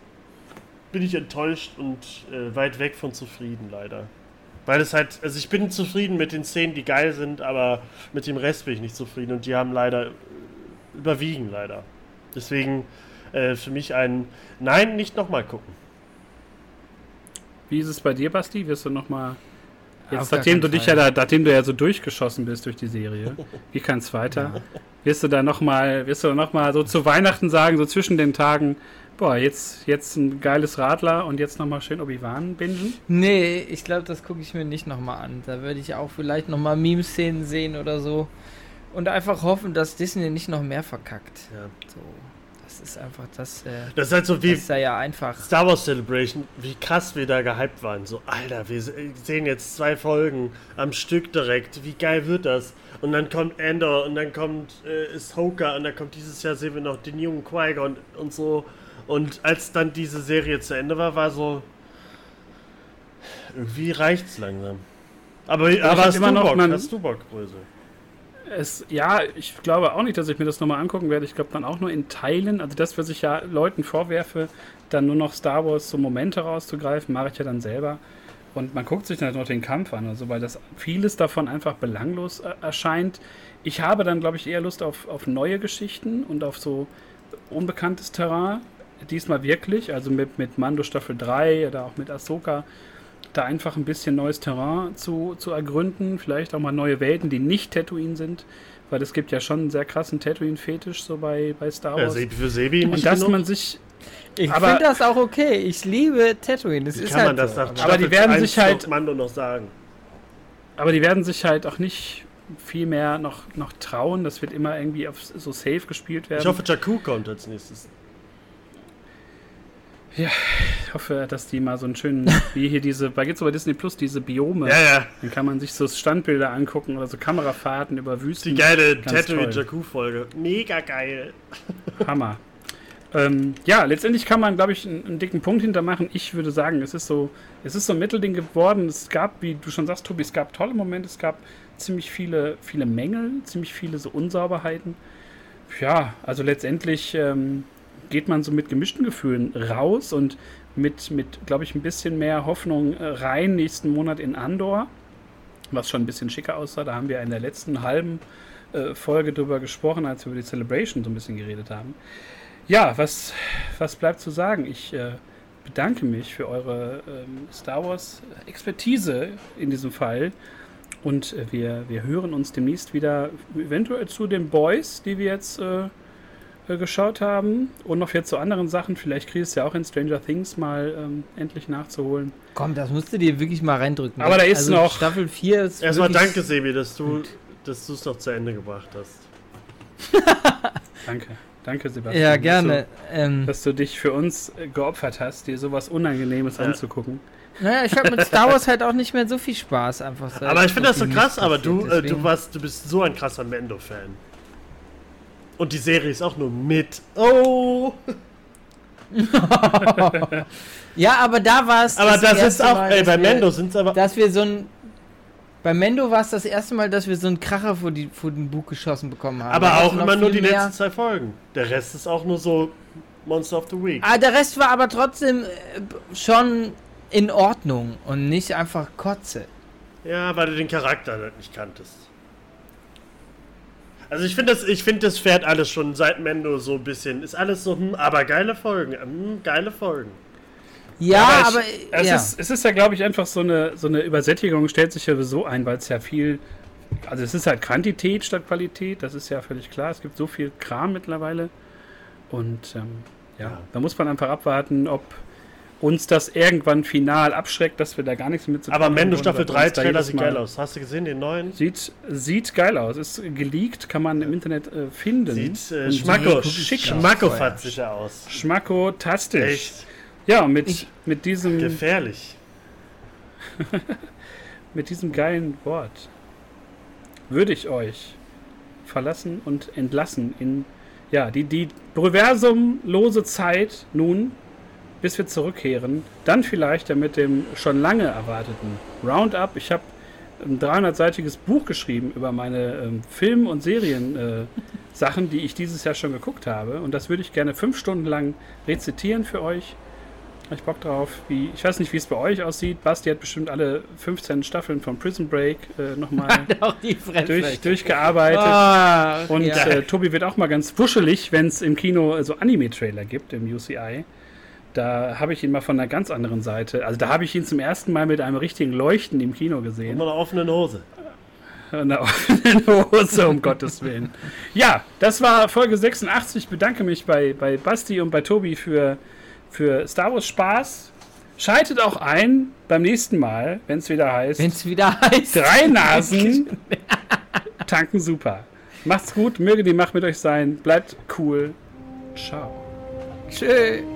bin ich enttäuscht und äh, weit weg von zufrieden, leider. Weil es halt, also ich bin zufrieden mit den Szenen, die geil sind, aber mit dem Rest bin ich nicht zufrieden und die haben leider überwiegen, leider. Deswegen äh, für mich ein Nein, nicht nochmal gucken. Wie ist es bei dir, Basti? Wirst du nochmal. Jetzt, nachdem du dich ja Fall. da, nachdem du ja so durchgeschossen bist durch die Serie, *laughs* wie kann es weiter? Wirst du da nochmal, wirst du noch mal so zu Weihnachten sagen, so zwischen den Tagen, boah, jetzt, jetzt ein geiles Radler und jetzt nochmal schön Obi-Wan bingen? Nee, ich glaube, das gucke ich mir nicht nochmal an. Da würde ich auch vielleicht nochmal Meme-Szenen sehen oder so. Und einfach hoffen, dass Disney nicht noch mehr verkackt. Ja. So, das ist einfach das. Äh, Das ist halt so das wie ist ja, ja einfach. Star Wars Celebration, wie krass wir da gehypt waren. So, Alter, wir se- sehen jetzt zwei Folgen am Stück direkt. Wie geil wird das? Und dann kommt Endor und dann kommt äh, Ahsoka und dann kommt dieses Jahr sehen wir noch den jungen Qui-Gon und so. Und als dann diese Serie zu Ende war, war so. Irgendwie reicht's langsam. Aber, aber hast, immer du noch Bock, hast du Bock, Brösel? Es, ja, ich glaube auch nicht, dass ich mir das nochmal angucken werde. Ich glaube dann auch nur in Teilen. Also das, was ich ja Leuten vorwerfe, dann nur noch Star Wars so Momente rauszugreifen, mache ich ja dann selber. Und man guckt sich dann noch den Kampf an, also weil das vieles davon einfach belanglos äh, erscheint. Ich habe dann, glaube ich, eher Lust auf, auf neue Geschichten und auf so unbekanntes Terrain. Diesmal wirklich, also mit, mit Mando Staffel 3 oder auch mit Ahsoka, da einfach ein bisschen neues Terrain zu, zu ergründen. Vielleicht auch mal neue Welten, die nicht Tatooine sind. Weil es gibt ja schon einen sehr krassen Tatooine-Fetisch so bei, bei Star Ja, Wars. Se- für Sebi nicht und dass genug? man sich Ich finde das auch okay. Ich liebe Tatooine. Das Wie ist kann halt man das so. nach Aber- die werden 1 sich halt- Mando noch sagen? Aber die werden sich halt auch nicht viel mehr noch, noch trauen. Das wird immer irgendwie auf so safe gespielt werden. Ich hoffe, Jakku kommt als nächstes. Ich hoffe, dass die mal so einen schönen, *laughs* wie hier diese, bei gibt's bei Disney Plus diese Biome. Ja, ja. Dann kann man sich so Standbilder angucken oder so Kamerafahrten über Die Wüsten. geile Ganz Tatooine toll. Jakku-Folge. Mega geil. Hammer. Ähm, ja, letztendlich kann man, glaube ich, einen, einen dicken Punkt hintermachen. Ich würde sagen, es ist so, es ist so ein Mittelding geworden. Es gab, wie du schon sagst, Tobi, es gab tolle Momente, es gab ziemlich viele, viele Mängel, ziemlich viele so Unsauberheiten. Ja, also letztendlich ähm, geht man so mit gemischten Gefühlen raus und mit, mit glaube ich, ein bisschen mehr Hoffnung äh, rein nächsten Monat in Andor, was schon ein bisschen schicker aussah. Da haben wir in der letzten halben äh, Folge drüber gesprochen, als wir über die Celebration so ein bisschen geredet haben. Ja, was, was bleibt zu sagen? Ich äh, bedanke mich für eure ähm, Star Wars Expertise in diesem Fall. Und äh, wir, wir hören uns demnächst wieder eventuell zu den Boys, die wir jetzt äh, geschaut haben. Und noch jetzt zu anderen Sachen. Vielleicht kriegst du ja auch in Stranger Things mal ähm, endlich nachzuholen. Komm, das musst du dir wirklich mal reindrücken. Aber da ist also noch- Staffel 4 ist. Erstmal danke, Sebi, dass du dass du es noch zu Ende gebracht hast. *laughs* Danke. Danke, Sebastian. Ja, dass gerne. Ähm, Du, dass du dich für uns äh, geopfert hast, dir sowas Unangenehmes Ja. anzugucken. naja, ich habe mit *laughs* Star Wars halt auch nicht mehr so viel Spaß einfach. Aber ich finde das so krass, aber du, äh, du, warst, du bist so ein krasser Mendo-Fan. Und die Serie ist auch nur mit. Oh! *laughs* Ja, aber da war es. Aber das, ist erste auch, Mal, ey, bei wir- Mendo sind es aber. Dass wir so ein. Bei Mendo war es das erste Mal, dass wir so einen Kracher vor, die, vor den Bug geschossen bekommen haben. Da Aber hast auch immer nur die mehr- letzten zwei Folgen. Der Rest ist auch nur so Monster of the Week. Ah, der Rest war aber trotzdem äh, schon in Ordnung und nicht einfach Kotze. Ja, weil du den Charakter halt nicht kanntest. Also ich finde das, ich finde das fährt alles schon seit Mendo so ein bisschen. Ist alles so, hm, aber geile Folgen, hm, geile Folgen. Ja, ich- aber. Es, ja. ist, es ist ja, glaube ich, einfach so eine, so eine Übersättigung, stellt sich ja so ein, weil es ja viel. Also, es ist halt Quantität statt Qualität, das ist ja völlig klar. Es gibt so viel Kram mittlerweile. Und ähm, ja, Ja. da muss man einfach abwarten, ob uns das irgendwann final abschreckt, dass wir da gar nichts mit zu tun Aber Mendo haben, Staffel weil 3 uns da Trailer sieht geil aus. Hast du gesehen, den neuen? Sieht, sieht geil aus. Ist geleakt, kann man im Internet äh, finden. Sieht äh, Schmacko, schick aus. Schmackofatz aus. Schmacko-tastisch. Echt Ja, mit, Ich- mit diesem. gefährlich. *laughs* mit diesem geilen Wort würde ich euch verlassen und entlassen in ja, die, die proversumlose Zeit nun, bis wir zurückkehren. Dann vielleicht mit dem schon lange erwarteten Roundup. Ich habe ein 300-seitiges Buch geschrieben über meine ähm, Film- und Serien-Sachen, äh, *laughs* die ich dieses Jahr schon geguckt habe. Und das würde ich gerne fünf Stunden lang rezitieren für euch. Hab ich Bock drauf. Wie, ich weiß nicht, wie es bei euch aussieht. Basti hat bestimmt alle 15 Staffeln von Prison Break äh, nochmal *laughs* durch, durchgearbeitet. Ah, Und ja. äh, Tobi wird auch mal ganz wuschelig, wenn es im Kino so Anime-Trailer gibt, im UCI. Da habe ich ihn mal von einer ganz anderen Seite. Also da habe ich ihn zum ersten Mal mit einem richtigen Leuchten im Kino Und gesehen. einer offenen Hose. Eine *laughs* offene Hose, um Gottes Willen. Ja, das war Folge 86. Ich bedanke mich bei, bei Basti und bei Tobi für, für Star Wars Spaß. Schaltet auch ein beim nächsten Mal, wenn es wieder heißt. Wenn es wieder heißt. Drei Nasen *laughs* tanken super. Macht's gut, möge die Macht mit euch sein. Bleibt cool. Ciao. Tschö.